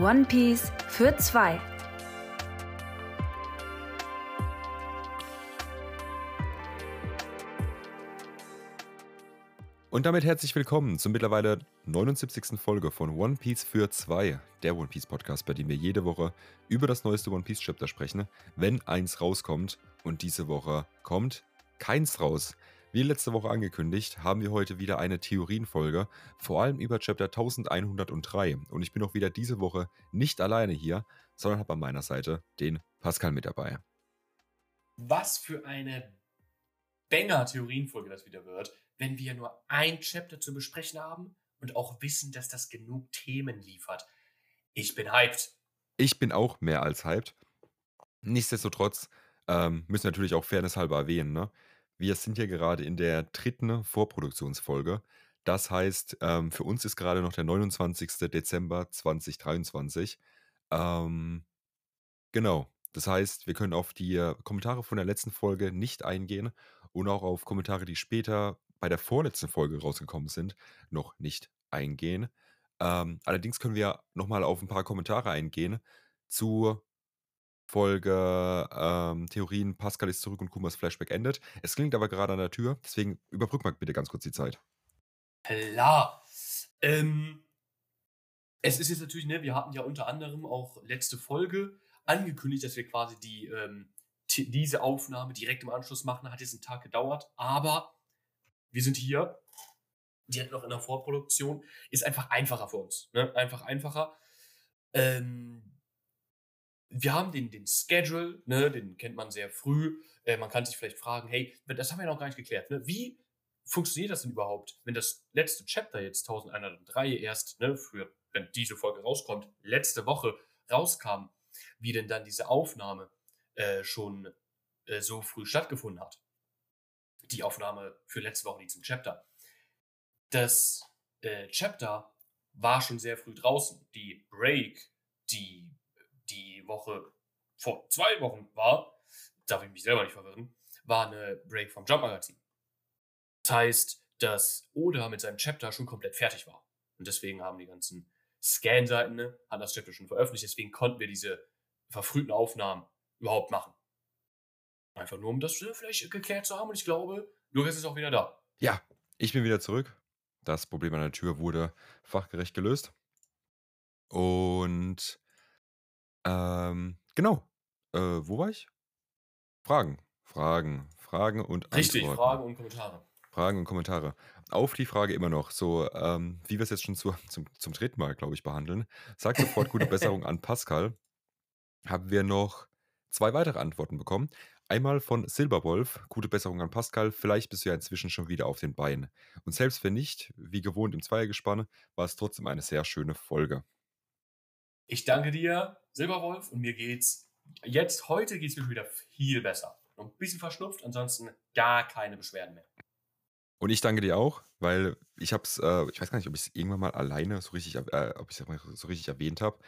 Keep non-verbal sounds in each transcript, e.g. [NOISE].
One Piece für zwei. Und damit herzlich willkommen zur mittlerweile 79. Folge von One Piece für zwei, der One Piece Podcast, bei dem wir jede Woche über das neueste One Piece Chapter sprechen, wenn eins rauskommt. Und diese Woche kommt keins raus. Wie letzte Woche angekündigt, haben wir heute wieder eine Theorienfolge, vor allem über Chapter 1103. Und ich bin auch wieder diese Woche nicht alleine hier, sondern habe an meiner Seite den Pascal mit dabei. Was für eine Banger-Theorienfolge das wieder wird, wenn wir nur ein Chapter zu besprechen haben und auch wissen, dass das genug Themen liefert. Ich bin hyped. Ich bin auch mehr als hyped. Nichtsdestotrotz ähm, müssen wir natürlich auch Fairness halber erwähnen, ne? Wir sind ja gerade in der dritten Vorproduktionsfolge. Das heißt, ähm, für uns ist gerade noch der 29. Dezember 2023. Ähm, genau. Das heißt, wir können auf die äh, Kommentare von der letzten Folge nicht eingehen und auch auf Kommentare, die später bei der vorletzten Folge rausgekommen sind, noch nicht eingehen. Ähm, allerdings können wir nochmal auf ein paar Kommentare eingehen zu Folge ähm, Theorien Pascal ist zurück und Kumas Flashback endet. Es klingt aber gerade an der Tür, deswegen überbrück mal bitte ganz kurz die Zeit. Klar. Ähm, es ist jetzt natürlich, ne, wir hatten ja unter anderem auch letzte Folge angekündigt, dass wir quasi die, ähm, diese Aufnahme direkt im Anschluss machen. Hat jetzt einen Tag gedauert, aber wir sind hier, direkt noch in der Vorproduktion. Ist einfach einfacher für uns. Ne? Einfach einfacher. Ähm, wir haben den, den Schedule, ne, den kennt man sehr früh. Äh, man kann sich vielleicht fragen, hey, das haben wir noch gar nicht geklärt. Ne? Wie funktioniert das denn überhaupt, wenn das letzte Chapter jetzt 1103 erst, ne, für, wenn diese Folge rauskommt, letzte Woche rauskam, wie denn dann diese Aufnahme äh, schon äh, so früh stattgefunden hat? Die Aufnahme für letzte Woche, die zum Chapter. Das äh, Chapter war schon sehr früh draußen. Die Break, die die Woche vor zwei Wochen war, darf ich mich selber nicht verwirren, war eine Break vom Jump Magazin. Das heißt, dass Oda mit seinem Chapter schon komplett fertig war. Und deswegen haben die ganzen Scan-Seiten, ne, hat das Chapter schon veröffentlicht, deswegen konnten wir diese verfrühten Aufnahmen überhaupt machen. Einfach nur, um das vielleicht geklärt zu haben. Und ich glaube, Lukas ist auch wieder da. Ja, ich bin wieder zurück. Das Problem an der Tür wurde fachgerecht gelöst. Und ähm, genau. Äh, wo war ich? Fragen. Fragen. Fragen und Richtig, Antworten. Fragen und Kommentare. Fragen und Kommentare. Auf die Frage immer noch, so ähm, wie wir es jetzt schon zu, [LAUGHS] zum, zum dritten Mal, glaube ich, behandeln. Sag sofort gute [LAUGHS] Besserung an Pascal. Haben wir noch zwei weitere Antworten bekommen. Einmal von Silberwolf, gute Besserung an Pascal. Vielleicht bist du ja inzwischen schon wieder auf den Beinen. Und selbst wenn nicht, wie gewohnt im Zweiergespann, war es trotzdem eine sehr schöne Folge. Ich danke dir, Silberwolf, und mir geht's jetzt, heute geht's mir wieder viel besser. Noch ein bisschen verschnupft, ansonsten gar keine Beschwerden mehr. Und ich danke dir auch, weil ich hab's, äh, ich weiß gar nicht, ob ich es irgendwann mal alleine so richtig, äh, ob ich so richtig erwähnt habe,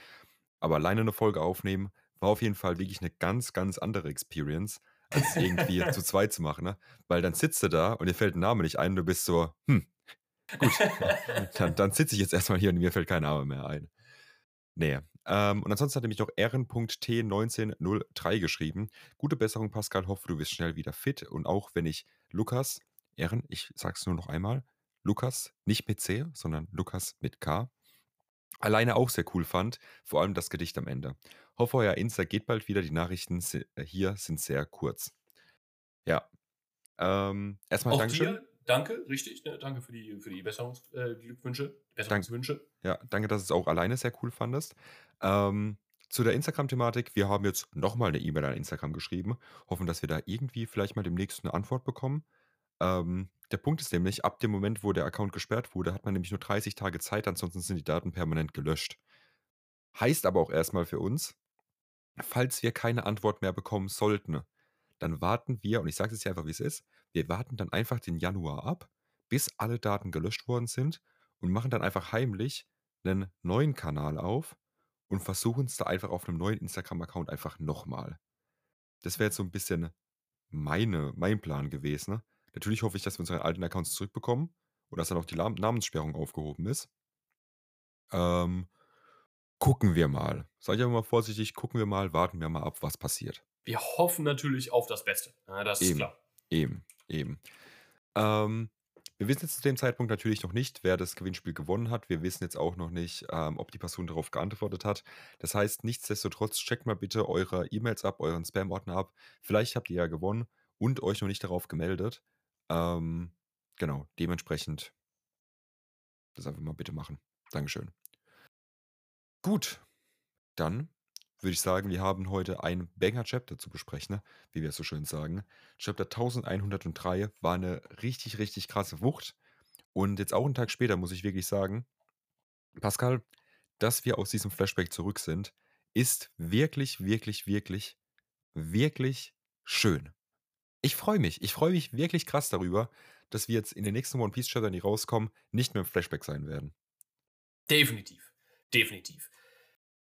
aber alleine eine Folge aufnehmen war auf jeden Fall wirklich eine ganz, ganz andere Experience, als [LAUGHS] irgendwie zu zweit zu machen, ne? Weil dann sitzt du da und dir fällt ein Name nicht ein und du bist so, hm, gut, [LAUGHS] dann, dann sitze ich jetzt erstmal hier und mir fällt kein Name mehr ein. Nee. Ähm, und ansonsten hat er mich noch Ehren.t1903 geschrieben. Gute Besserung, Pascal. Hoffe, du wirst schnell wieder fit. Und auch wenn ich Lukas, Ehren, ich sag's nur noch einmal, Lukas, nicht mit C, sondern Lukas mit K, alleine auch sehr cool fand. Vor allem das Gedicht am Ende. Hoffe, euer Insta geht bald wieder. Die Nachrichten äh, hier sind sehr kurz. Ja. Ähm, erstmal Auch Dankeschön. dir, danke, richtig. Ne? Danke für die, für die Besserungsglückwünsche, äh, Besserungswünsche. Ja, danke, dass du es auch alleine sehr cool fandest. Ähm, zu der Instagram-Thematik, wir haben jetzt nochmal eine E-Mail an Instagram geschrieben, hoffen, dass wir da irgendwie vielleicht mal demnächst eine Antwort bekommen. Ähm, der Punkt ist nämlich, ab dem Moment, wo der Account gesperrt wurde, hat man nämlich nur 30 Tage Zeit, ansonsten sind die Daten permanent gelöscht. Heißt aber auch erstmal für uns, falls wir keine Antwort mehr bekommen sollten, dann warten wir, und ich sage es hier einfach, wie es ist, wir warten dann einfach den Januar ab, bis alle Daten gelöscht worden sind und machen dann einfach heimlich einen neuen Kanal auf und versuchen es da einfach auf einem neuen Instagram-Account einfach nochmal. Das wäre jetzt so ein bisschen meine, mein Plan gewesen. Ne? Natürlich hoffe ich, dass wir unsere alten Accounts zurückbekommen und dass dann auch die Namenssperrung aufgehoben ist. Ähm, gucken wir mal. Sage ich einfach mal vorsichtig, gucken wir mal, warten wir mal ab, was passiert. Wir hoffen natürlich auf das Beste. Das ist Eben, klar. eben, eben. Ähm, wir wissen jetzt zu dem Zeitpunkt natürlich noch nicht, wer das Gewinnspiel gewonnen hat. Wir wissen jetzt auch noch nicht, ähm, ob die Person darauf geantwortet hat. Das heißt, nichtsdestotrotz checkt mal bitte eure E-Mails ab, euren Spam-Ordner ab. Vielleicht habt ihr ja gewonnen und euch noch nicht darauf gemeldet. Ähm, genau, dementsprechend das einfach mal bitte machen. Dankeschön. Gut, dann würde ich sagen, wir haben heute ein Banger-Chapter zu besprechen, ne? wie wir es so schön sagen. Chapter 1103 war eine richtig, richtig krasse Wucht. Und jetzt auch einen Tag später muss ich wirklich sagen, Pascal, dass wir aus diesem Flashback zurück sind, ist wirklich, wirklich, wirklich, wirklich schön. Ich freue mich. Ich freue mich wirklich krass darüber, dass wir jetzt in den nächsten One Piece Chaptern, die rauskommen, nicht mehr im Flashback sein werden. Definitiv. Definitiv.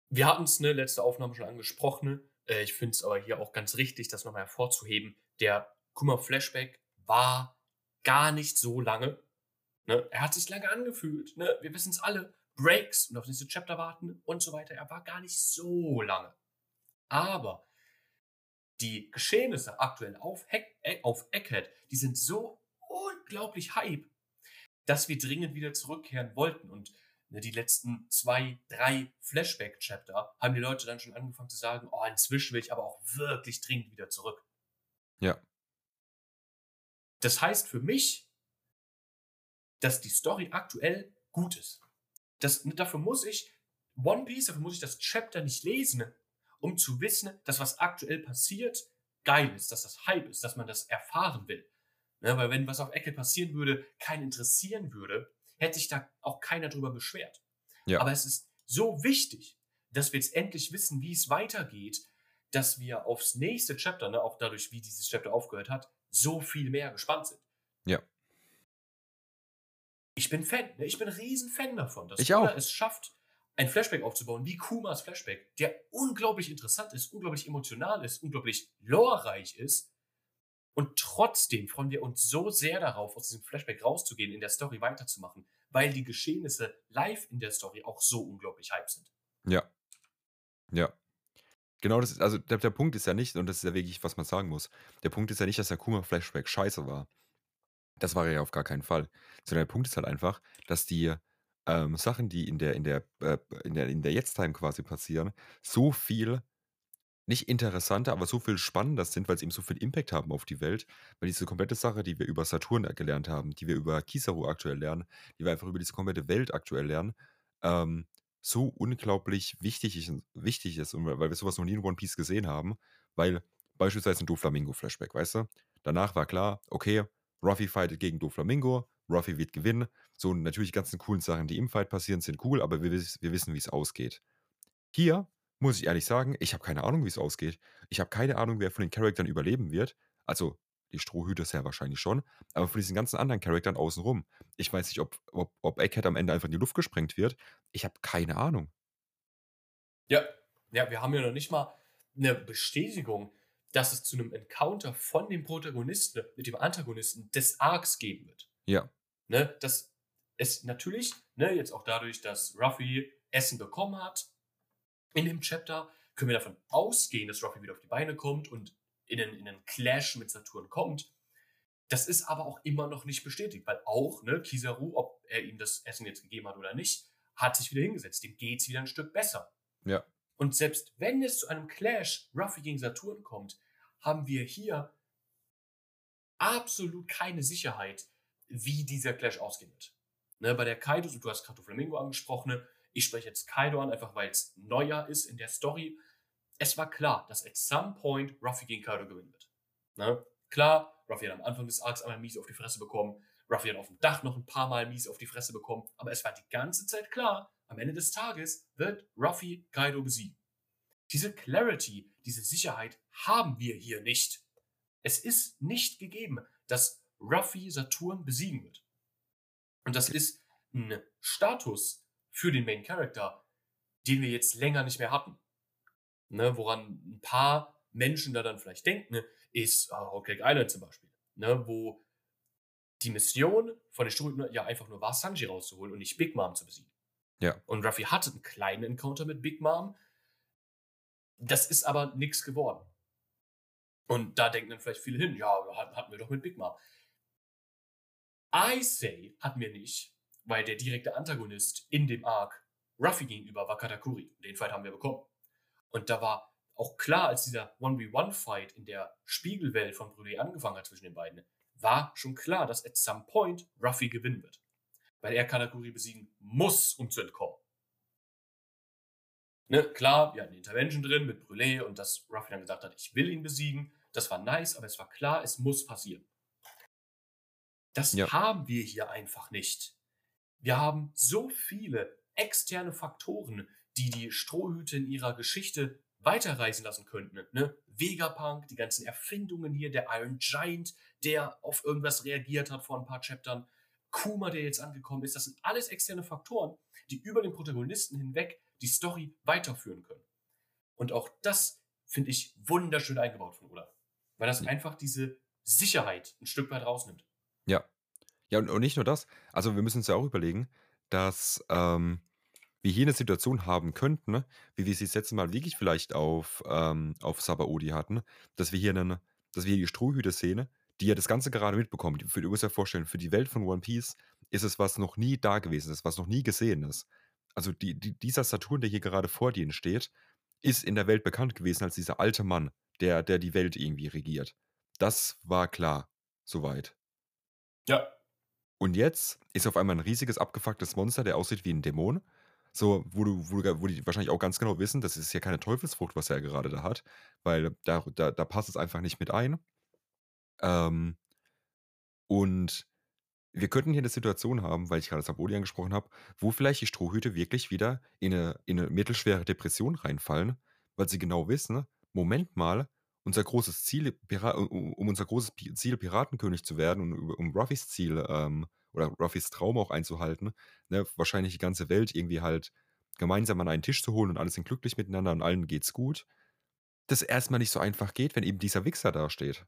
Wir hatten es, ne, letzte Aufnahme schon angesprochen. Äh, ich finde es aber hier auch ganz richtig, das nochmal hervorzuheben. Der Kuma-Flashback war gar nicht so lange. Ne? Er hat sich lange angefühlt. Ne? Wir wissen es alle. Breaks und auf nächste Chapter warten und so weiter. Er war gar nicht so lange. Aber die Geschehnisse aktuell auf, Heck, äh, auf Egghead, die sind so unglaublich hype, dass wir dringend wieder zurückkehren wollten. Und die letzten zwei, drei Flashback-Chapter haben die Leute dann schon angefangen zu sagen, oh, inzwischen will ich aber auch wirklich dringend wieder zurück. Ja. Das heißt für mich, dass die Story aktuell gut ist. Das, dafür muss ich One Piece, dafür muss ich das Chapter nicht lesen, um zu wissen, dass was aktuell passiert, geil ist, dass das Hype ist, dass man das erfahren will. Ne, weil wenn was auf Ecke passieren würde, keinen interessieren würde, hätte sich da auch keiner drüber beschwert. Ja. Aber es ist so wichtig, dass wir jetzt endlich wissen, wie es weitergeht, dass wir aufs nächste Chapter, ne, auch dadurch, wie dieses Chapter aufgehört hat, so viel mehr gespannt sind. Ja. Ich bin Fan, ne? ich bin ein riesen Fan davon, dass Ich auch. Es schafft, ein Flashback aufzubauen, wie Kumas Flashback, der unglaublich interessant ist, unglaublich emotional ist, unglaublich lorereich ist. Und trotzdem freuen wir uns so sehr darauf, aus diesem Flashback rauszugehen, in der Story weiterzumachen, weil die Geschehnisse live in der Story auch so unglaublich hype sind. Ja. Ja. Genau das ist, also der, der Punkt ist ja nicht, und das ist ja wirklich, was man sagen muss, der Punkt ist ja nicht, dass der Kuma-Flashback scheiße war. Das war er ja auf gar keinen Fall. Sondern der Punkt ist halt einfach, dass die ähm, Sachen, die in der, in der, äh, in der, in der Jetzt-Time quasi passieren, so viel nicht interessanter, aber so viel spannender sind, weil sie eben so viel Impact haben auf die Welt, weil diese komplette Sache, die wir über Saturn gelernt haben, die wir über Kizaru aktuell lernen, die wir einfach über diese komplette Welt aktuell lernen, ähm, so unglaublich wichtig ist, wichtig ist und weil wir sowas noch nie in One Piece gesehen haben, weil beispielsweise ein Doflamingo-Flashback, weißt du? Danach war klar, okay, Ruffy fightet gegen Doflamingo, Ruffy wird gewinnen. So, natürlich die ganzen coolen Sachen, die im Fight passieren, sind cool, aber wir, wir wissen, wie es ausgeht. Hier muss ich ehrlich sagen, ich habe keine Ahnung, wie es ausgeht. Ich habe keine Ahnung, wer von den Charakteren überleben wird. Also, die Strohhüte sehr wahrscheinlich schon, aber von diesen ganzen anderen Charakteren außenrum. Ich weiß nicht, ob, ob, ob Egghead am Ende einfach in die Luft gesprengt wird. Ich habe keine Ahnung. Ja, ja, wir haben ja noch nicht mal eine Bestätigung, dass es zu einem Encounter von dem Protagonisten mit dem Antagonisten des Arcs geben wird. Ja, Ne, dass es natürlich, ne, jetzt auch dadurch, dass Ruffy Essen bekommen hat, in dem Chapter, können wir davon ausgehen, dass Ruffy wieder auf die Beine kommt und in einen, in einen Clash mit Saturn kommt. Das ist aber auch immer noch nicht bestätigt, weil auch, ne, Kizaru, ob er ihm das Essen jetzt gegeben hat oder nicht, hat sich wieder hingesetzt. Dem geht's wieder ein Stück besser. ja, Und selbst wenn es zu einem Clash Ruffy gegen Saturn kommt, haben wir hier absolut keine Sicherheit, wie dieser Clash ausgehen wird. Ne, bei der Kaido, und du hast Kato Flamingo angesprochen, ne, ich spreche jetzt Kaido an, einfach weil es neuer ist in der Story. Es war klar, dass at some point Ruffy gegen Kaido gewinnen wird. Ne? Klar, Ruffy hat am Anfang des Arcs einmal mies auf die Fresse bekommen, Ruffy hat auf dem Dach noch ein paar Mal mies auf die Fresse bekommen, aber es war die ganze Zeit klar, am Ende des Tages wird Ruffy Kaido besiegen. Diese Clarity, diese Sicherheit haben wir hier nicht. Es ist nicht gegeben, dass Ruffy Saturn besiegen wird. Und das ist ein Status für den Main Character, den wir jetzt länger nicht mehr hatten. Ne, woran ein paar Menschen da dann vielleicht denken, ne, ist äh, Island zum Beispiel. Ne, wo die Mission von den Studien ja einfach nur war, Sanji rauszuholen und nicht Big Mom zu besiegen. Ja. Und Ruffy hatte einen kleinen Encounter mit Big Mom. Das ist aber nichts geworden. Und da denken dann vielleicht viele hin, ja, hatten wir doch mit Big Mom. I say hatten wir nicht, weil der direkte Antagonist in dem Arc Ruffy gegenüber war Katakuri. Den Fight haben wir bekommen. Und da war auch klar, als dieser 1v1-Fight in der Spiegelwelt von Brûlé angefangen hat zwischen den beiden, war schon klar, dass at some point Ruffy gewinnen wird. Weil er Katakuri besiegen muss, um zu entkommen. Ne, klar, wir hatten die Intervention drin mit Brûlé und dass Ruffy dann gesagt hat, ich will ihn besiegen. Das war nice, aber es war klar, es muss passieren. Das Ja. haben wir hier einfach nicht. Wir haben so viele externe Faktoren, die die Strohhüte in ihrer Geschichte weiterreisen lassen könnten. Ne? Vegapunk, die ganzen Erfindungen hier, der Iron Giant, der auf irgendwas reagiert hat vor ein paar Chaptern, Kuma, der jetzt angekommen ist, das sind alles externe Faktoren, die über den Protagonisten hinweg die Story weiterführen können. Und auch das finde ich wunderschön eingebaut von Olaf. Weil das einfach diese Sicherheit ein Stück weit rausnimmt. Ja. Ja, und, und nicht nur das. Also wir müssen uns ja auch überlegen, dass ähm, wir hier eine Situation haben könnten, ne, wie wir es das letzte Mal wirklich vielleicht auf, ähm, auf Sabaody hatten, dass wir hier einen, dass wir hier die Strohhüte-Szene, die ja das Ganze gerade mitbekommen, für, du musst dir vorstellen, für die Welt von One Piece ist es was noch nie da gewesen ist, was noch nie gesehen ist. Also die, die, dieser Saturn, der hier gerade vor dir steht, ist in der Welt bekannt gewesen als dieser alte Mann, der, der die Welt irgendwie regiert. Das war klar, soweit. Ja. Und jetzt ist auf einmal ein riesiges, abgefucktes Monster, der aussieht wie ein Dämon. So, wo, du, wo, du, wo die wahrscheinlich auch ganz genau wissen, das ist ja keine Teufelsfrucht, was er gerade da hat, weil da, da, da passt es einfach nicht mit ein. Ähm, und wir könnten hier eine Situation haben, weil ich gerade Sabodi angesprochen habe, wo vielleicht die Strohhüte wirklich wieder in eine, in eine mittelschwere Depression reinfallen, weil sie genau wissen, Moment mal, unser großes Ziel, um unser großes Ziel, Piratenkönig zu werden und um, um Ruffys Ziel ähm, oder Ruffys Traum auch einzuhalten, ne, wahrscheinlich die ganze Welt irgendwie halt gemeinsam an einen Tisch zu holen und alle sind glücklich miteinander und allen geht's gut, das erstmal nicht so einfach geht, wenn eben dieser Wichser dasteht.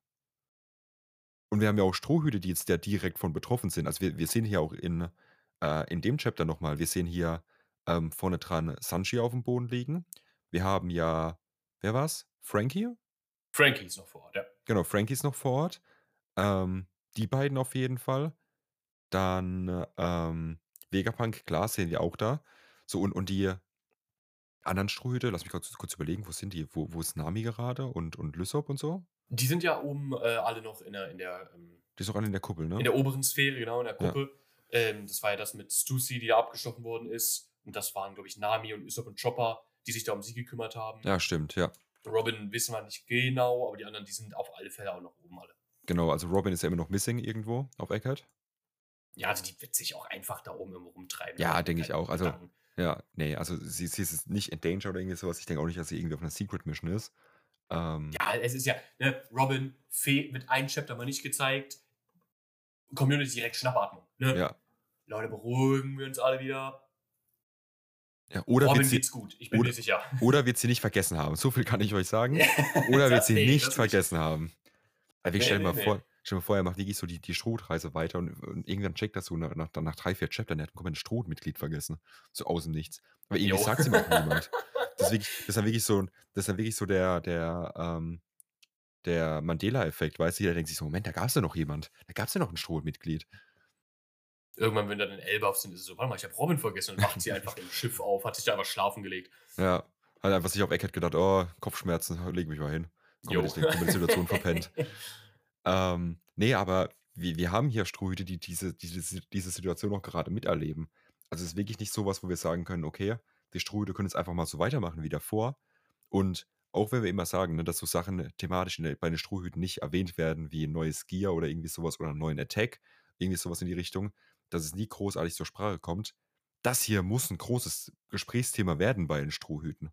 Und wir haben ja auch Strohhüte, die jetzt da direkt von betroffen sind. Also wir, wir sehen hier auch in, äh, in dem Chapter nochmal, wir sehen hier ähm, vorne dran Sanji auf dem Boden liegen. Wir haben ja, wer war's? Frankie? Frankie ist noch vor Ort, ja. Genau, Frankie ist noch vor Ort. Ähm, die beiden auf jeden Fall. Dann ähm, Vegapunk, klar, sehen wir auch da. So, und, und die anderen Strohhüte, lass mich kurz, kurz überlegen, wo sind die? Wo, wo ist Nami gerade und, und Lysop und so? Die sind ja oben äh, alle noch in der, in der, ähm, Die ist auch alle in der Kuppel, ne? in der oberen Sphäre, genau, in der Ja. Kuppel. Ähm, das war ja das mit Stussy, die da abgestochen worden ist. Und das waren, glaube ich, Nami und Usopp und Chopper, die sich da um sie gekümmert haben. ja, stimmt, ja. Robin wissen wir nicht genau, aber die anderen, die sind auf alle Fälle auch noch oben alle. Genau, also Robin ist ja immer noch missing irgendwo auf Eckert. Ja, also die wird sich auch einfach da oben immer rumtreiben. Ja, denke ich auch. Also- Gedanken. Ja, nee, also sie, sie ist nicht in Danger oder irgendwie sowas. Ich denke auch nicht, dass sie irgendwie auf einer Secret Mission ist. Ähm, Ja, es ist ja, ne, Robin, Fee wird ein Chapter mal nicht gezeigt. Community direkt Schnappatmung. Ne? ja. Leute, beruhigen wir uns alle wieder. Ja. Oder, Robin wird sie, gut, ich bin oder- mir sicher. [LAUGHS] oder wird sie nicht vergessen haben. So viel kann ich euch sagen. Oder wird sie nee, nicht vergessen haben. Also ich Nee, stell nee, mal nee. vor, stell mal vor, er macht wirklich so die, die Strohreise weiter und, und irgendwann checkt das so nach, nach, nach drei, vier Chaptern, er hat ein Strohmitglied vergessen. So aus dem Nichts. Aber irgendwie sagt ihm auch niemand. [LAUGHS] Das ist, wirklich, das ist dann wirklich so, das ist dann wirklich so der, der, ähm, der Mandela-Effekt, weißt du, der denkt sich so, Moment, da gab es ja noch jemand. Da gab es ja noch ein Strohmitglied. Irgendwann, wenn dann in Elbaf sind, ist es so, warte mal, ich habe Robin vergessen und wacht sie einfach im [LAUGHS] Schiff auf, hat sich da einfach schlafen gelegt. Ja, hat einfach sich auf Eckert gedacht, oh, Kopfschmerzen, leg mich mal hin. Komplett, komplett Situation [LAUGHS] verpennt. Ähm, nee, aber wir, wir haben hier Strohhüte, die diese, diese, diese Situation auch gerade miterleben. Also es ist wirklich nicht sowas, wo wir sagen können, okay, die Strohhüte können jetzt einfach mal so weitermachen wie davor. Und auch wenn wir immer sagen, ne, dass so Sachen thematisch der, bei den Strohhüten nicht erwähnt werden, wie ein neues Gear oder irgendwie sowas oder einen neuen Attack, irgendwie sowas in die Richtung, dass es nie großartig zur Sprache kommt. Das hier muss ein großes Gesprächsthema werden bei den Strohhüten.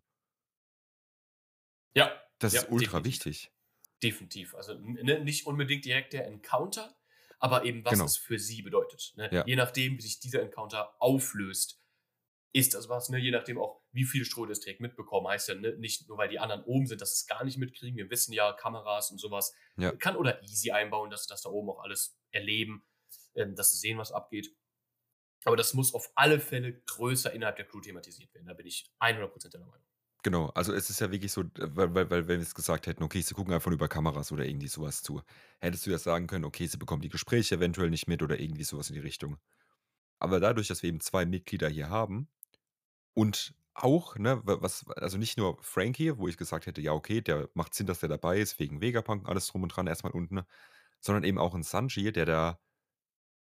Ja, Das Ja, ist ultra definitiv. wichtig. definitiv. Also ne, nicht unbedingt direkt der Encounter, aber eben was Genau. es für sie bedeutet. Ne? Ja. Je nachdem, wie sich dieser Encounter auflöst, ist das was, ne? je nachdem auch, wie viele Stroh das direkt mitbekommen. Heißt ja ne? nicht nur, weil die anderen oben sind, dass sie es gar nicht mitkriegen. Wir wissen ja, Kameras und sowas Ja. kann oder easy einbauen, dass sie das da oben auch alles erleben, ähm, dass sie sehen, was abgeht. Aber das muss auf alle Fälle größer innerhalb der Crew thematisiert werden. Da bin ich 100% der Meinung. Genau, also es ist ja wirklich so, weil, weil, weil wenn wir es gesagt hätten, okay, sie gucken einfach über Kameras oder irgendwie sowas zu, hättest du ja sagen können, okay, sie bekommen die Gespräche eventuell nicht mit oder irgendwie sowas in die Richtung. Aber dadurch, dass wir eben zwei Mitglieder hier haben und auch, ne, was, also nicht nur Frankie, wo ich gesagt hätte, ja, okay, der macht Sinn, dass der dabei ist, wegen Vegapunk, alles drum und dran, erstmal unten, sondern eben auch ein Sanji, der da,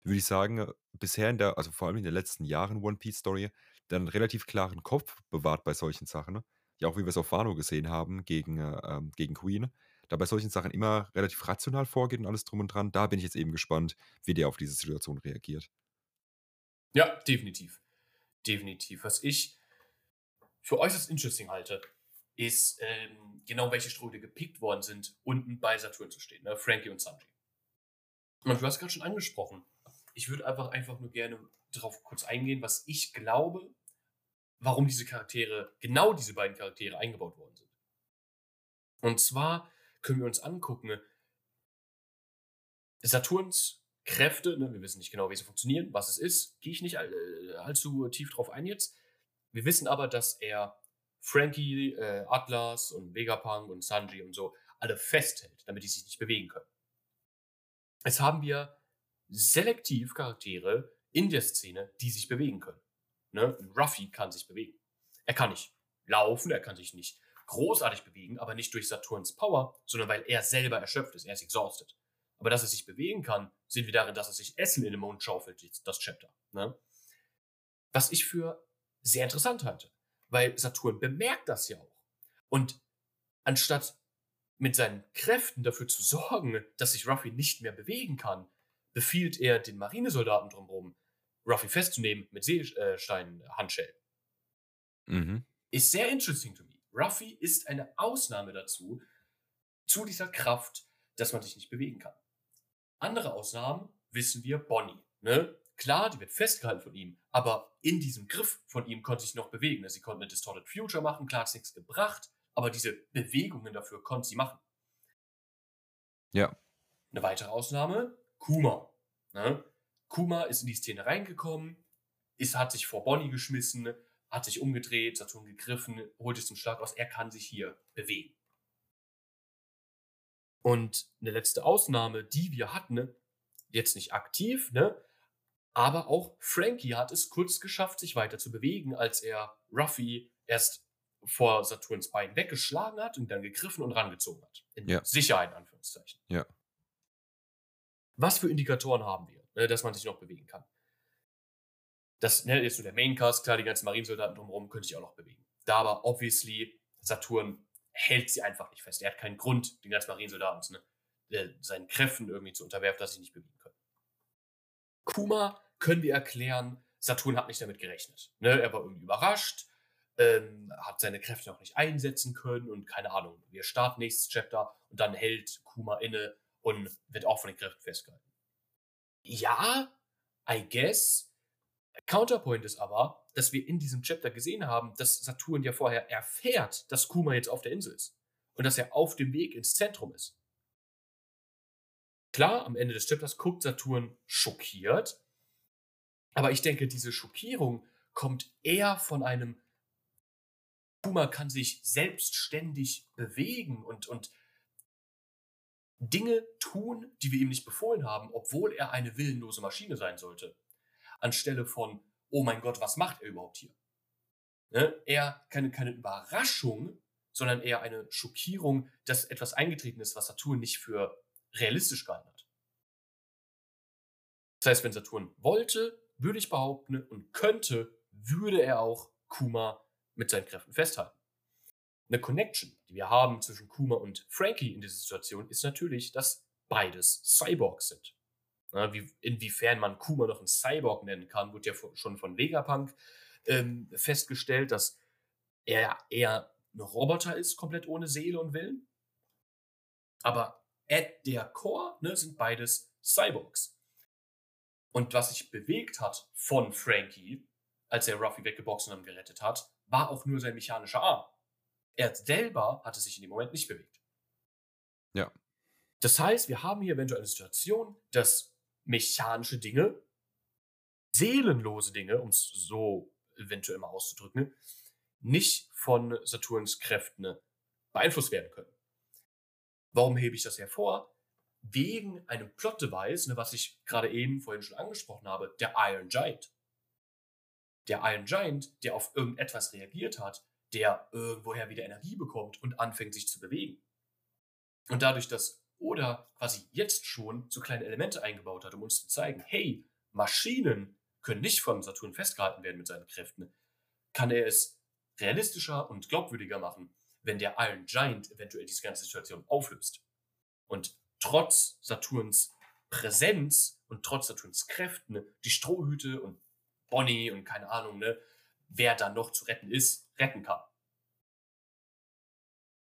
würde ich sagen, bisher in der, also vor allem in den letzten Jahren One Piece Story, dann relativ klaren Kopf bewahrt bei solchen Sachen. Ne? Ja, auch wie wir es auf Wano gesehen haben gegen, äh, ähm, gegen Queen, da bei solchen Sachen immer relativ rational vorgeht und alles drum und dran. Da bin ich jetzt eben gespannt, wie der auf diese Situation reagiert. Ja, definitiv. Definitiv. Was ich für äußerst interesting halte, ist ähm, genau welche Ströde gepickt worden sind, unten bei Saturn zu stehen. Ne? Frankie und Sanji. Und du hast gerade schon angesprochen. Ich würde einfach, einfach nur gerne darauf kurz eingehen, was ich glaube, warum diese Charaktere, genau diese beiden Charaktere eingebaut worden sind. Und zwar können wir uns angucken, Saturns Kräfte, ne, wir wissen nicht genau, wie sie funktionieren, was es ist, gehe ich nicht all, äh, allzu tief drauf ein jetzt. Wir wissen aber, dass er Frankie, äh, Atlas und Vegapunk und Sanji und so alle festhält, damit die sich nicht bewegen können. Jetzt haben wir selektiv Charaktere in der Szene, die sich bewegen können. Ne? Ruffy kann sich bewegen. Er kann nicht laufen, er kann sich nicht großartig bewegen, aber nicht durch Saturns Power, sondern weil er selber erschöpft ist, er ist exhausted. Aber dass er sich bewegen kann, sehen wir darin, dass er sich Essen in den Mund schaufelt, das Chapter. Ne? Was ich für sehr interessant halte, weil Saturn bemerkt das ja auch. Und anstatt mit seinen Kräften dafür zu sorgen, dass sich Ruffy nicht mehr bewegen kann, befiehlt er den Marinesoldaten drumherum, Ruffy festzunehmen mit Seesteinhandschellen. Mhm. Ist sehr interesting to me. Ruffy ist eine Ausnahme dazu, zu dieser Kraft, dass man sich nicht bewegen kann. Andere Ausnahmen wissen wir Bonnie. Ne? Klar, die wird festgehalten von ihm, aber in diesem Griff von ihm konnte sich noch bewegen. Sie konnte eine Distorted Future machen, klar hat es nichts gebracht, aber diese Bewegungen dafür konnte sie machen. Ja. Eine weitere Ausnahme, Kuma. Ne? Kuma ist in die Szene reingekommen, ist, hat sich vor Bonnie geschmissen, hat sich umgedreht, Saturn gegriffen, holt es zum Schlag aus, er kann sich hier bewegen. Und eine letzte Ausnahme, die wir hatten, jetzt nicht aktiv, ne, aber auch Frankie hat es kurz geschafft, sich weiter zu bewegen, als er Ruffy erst vor Saturns Bein weggeschlagen hat und dann gegriffen und rangezogen hat. In ja. Sicherheit, in Anführungszeichen. Ja. Was für Indikatoren haben wir, ne, dass man sich noch bewegen kann? Das ne, ist so der Maincast, klar, die ganzen Marinesoldaten drumherum können sich auch noch bewegen. Da aber obviously Saturn hält sie einfach nicht fest. Er hat keinen Grund, den ganzen Marinesoldaten ne, äh, seinen Kräften irgendwie zu unterwerfen, dass sie nicht bewegen können. Kuma können wir erklären, Saturn hat nicht damit gerechnet. Ne? Er war irgendwie überrascht, ähm, hat seine Kräfte noch nicht einsetzen können und keine Ahnung. Wir starten nächstes Chapter und dann hält Kuma inne und wird auch von den Kräften festgehalten. Ja, I guess. Counterpoint ist aber, dass wir in diesem Chapter gesehen haben, dass Saturn ja vorher erfährt, dass Kuma jetzt auf der Insel ist und dass er auf dem Weg ins Zentrum ist. Klar, am Ende des Chapters guckt Saturn schockiert, aber ich denke, diese Schockierung kommt eher von einem Kuma kann sich selbstständig bewegen und, und Dinge tun, die wir ihm nicht befohlen haben, obwohl er eine willenlose Maschine sein sollte. Anstelle von, oh mein Gott, was macht er überhaupt hier? Ne? Eher keine, keine Überraschung, sondern eher eine Schockierung, dass etwas eingetreten ist, was Saturn nicht für realistisch gehalten hat. Das heißt, wenn Saturn wollte, würde ich behaupten, und könnte, würde er auch Kuma mit seinen Kräften festhalten. Eine Connection, die wir haben zwischen Kuma und Frankie in dieser Situation, ist natürlich, dass beides Cyborgs sind. Ja, wie, inwiefern man Kuma noch einen Cyborg nennen kann, wird ja schon von Vegapunk ähm, festgestellt, dass er eher ein Roboter ist, komplett ohne Seele und Willen. Aber at der Core ne, sind beides Cyborgs. Und was sich bewegt hat von Frankie, als er Ruffy weggeboxt und gerettet hat, war auch nur sein mechanischer Arm. Er selber hatte sich in dem Moment nicht bewegt. Ja. Das heißt, wir haben hier eventuell eine Situation, dass mechanische Dinge seelenlose Dinge, um es so eventuell mal auszudrücken, nicht von Saturns Kräften beeinflusst werden können. Warum hebe ich das hervor? Wegen einem Plot-Device, ne, was ich gerade eben vorhin schon angesprochen habe, der Iron Giant. Der Iron Giant, der auf irgendetwas reagiert hat, der irgendwoher wieder Energie bekommt und anfängt sich zu bewegen. Und dadurch, dass Oda quasi jetzt schon so kleine Elemente eingebaut hat, um uns zu zeigen, hey, Maschinen können nicht von Saturn festgehalten werden mit seinen Kräften, kann er es realistischer und glaubwürdiger machen, wenn der Iron Giant eventuell diese ganze Situation auflöst. Und trotz Saturns Präsenz und trotz Saturns Kräften die Strohhüte und Bonnie und keine Ahnung, ne, wer da noch zu retten ist, retten kann.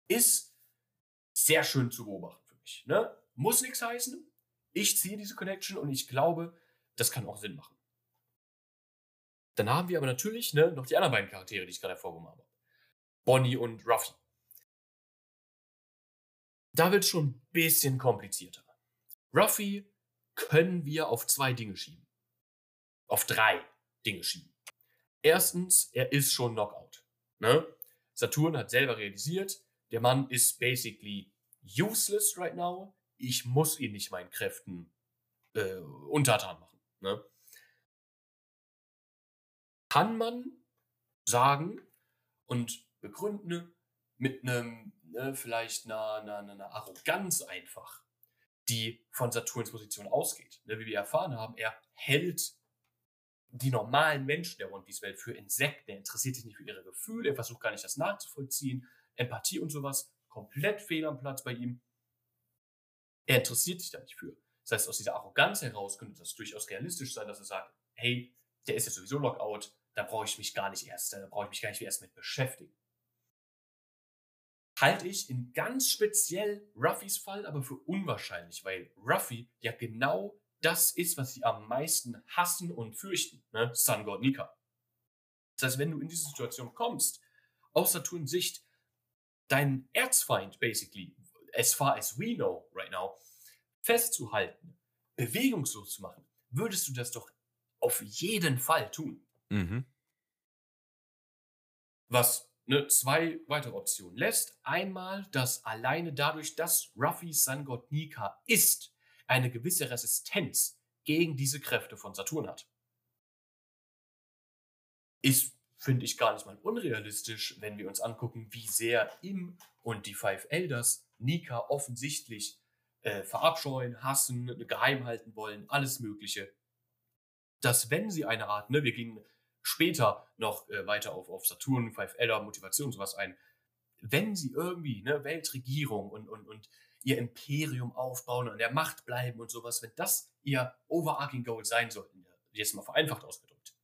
Ist sehr schön zu beobachten für mich. Ne? Muss nichts heißen. Ich ziehe diese Connection und ich glaube, das kann auch Sinn machen. Dann haben wir aber natürlich ne, noch die anderen beiden Charaktere, die ich gerade hervorgehoben habe. Bonnie und Ruffy. Da wird es schon ein bisschen komplizierter. Ruffy können wir auf zwei Dinge schieben. Auf drei Dinge schieben. Erstens, er ist schon Knockout. Ne? Saturn hat selber realisiert, der Mann ist basically useless right now. Ich muss ihn nicht meinen Kräften äh, untertan machen. Ne? Kann man sagen und begründen mit einem, ne, vielleicht einer, einer, einer Arroganz einfach, die von Saturns Position ausgeht. Ne, wie wir erfahren haben, er hält die normalen Menschen der One Piece Welt für Insekten. Er interessiert sich nicht für ihre Gefühle, er versucht gar nicht das nachzuvollziehen. Empathie und sowas, komplett fehl am Platz bei ihm. Er interessiert sich da nicht für. Das heißt, aus dieser Arroganz heraus könnte das durchaus realistisch sein, dass er sagt, hey, der ist jetzt sowieso Lockout, da brauche ich mich gar nicht erst, da brauche ich mich gar nicht erst mit beschäftigen. Halte ich in ganz speziell Ruffys Fall aber für unwahrscheinlich, weil Ruffy ja genau das ist, was sie am meisten hassen und fürchten, ne? Sun God Nika. Das heißt, wenn du in diese Situation kommst, aus Saturns Sicht, deinen Erzfeind, basically, as far as we know right now, festzuhalten, bewegungslos zu machen, würdest du das doch auf jeden Fall tun. Mhm. Was ne, zwei weitere Optionen lässt. Einmal, dass alleine dadurch, dass Ruffy Sun God Nika ist, eine gewisse Resistenz gegen diese Kräfte von Saturn hat. Ist, finde ich, gar nicht mal unrealistisch, wenn wir uns angucken, wie sehr ihm und die Five Elders Nika offensichtlich äh, verabscheuen, hassen, geheim halten wollen, alles Mögliche. Dass wenn sie eine Art, ne, wir gehen später noch äh, weiter auf, auf Saturn, Five Elder, Motivation, sowas ein, wenn sie irgendwie ne, Weltregierung und, und, und ihr Imperium aufbauen und an der Macht bleiben und sowas, wenn das ihr overarching Goal sein sollten, jetzt mal vereinfacht ausgedrückt,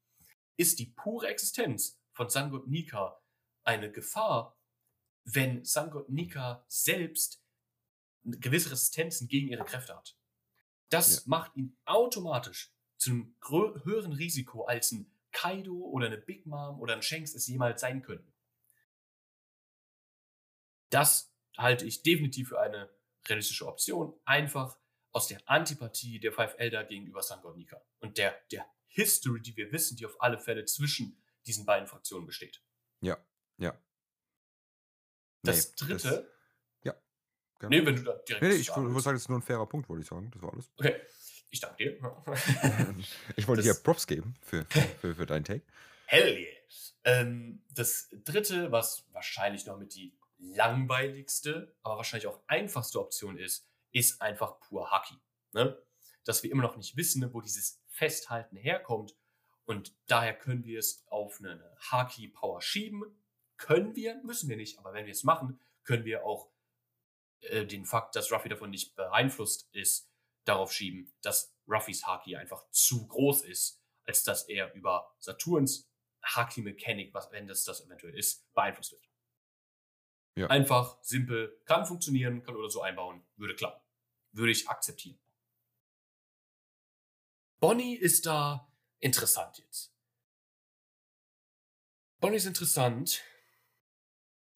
ist die pure Existenz von Sangot Nika eine Gefahr, wenn Sangot Nika selbst gewisse Resistenzen gegen ihre Kräfte hat. Das ja. macht ihn automatisch zu einem höheren Risiko als ein Kaido oder eine Big Mom oder ein Shanks es jemals sein könnten. Das halte ich definitiv für eine realistische Option, einfach aus der Antipathie der Five Elder gegenüber Sun Nika und der, der History, die wir wissen, die auf alle Fälle zwischen diesen beiden Fraktionen besteht. Ja, ja. Das nee, dritte. Das, ja. Gerne. Nee, wenn du da direkt. Nee, nee ich würde sagen, das ist nur ein fairer Punkt, wollte ich sagen. Das war alles. Okay. Ich danke dir. [LAUGHS] ich wollte das, dir Props geben für, für, für deinen Take. Hell yeah. Ähm, das dritte, was wahrscheinlich noch mit die langweiligste, aber wahrscheinlich auch einfachste Option ist, ist einfach pur Haki. Ne? Dass wir immer noch nicht wissen, wo dieses Festhalten herkommt. Und daher können wir es auf eine Haki-Power schieben. Können wir, müssen wir nicht, aber wenn wir es machen, können wir auch äh, den Fakt, dass Ruffy davon nicht beeinflusst ist, darauf schieben, dass Ruffys Haki einfach zu groß ist, als dass er über Saturns Haki-Mechanik, was wenn das das eventuell ist, beeinflusst wird. Ja. Einfach, simpel, kann funktionieren, kann oder so einbauen, würde klappen. Würde ich akzeptieren. Bonnie ist da interessant jetzt. Bonnie ist interessant.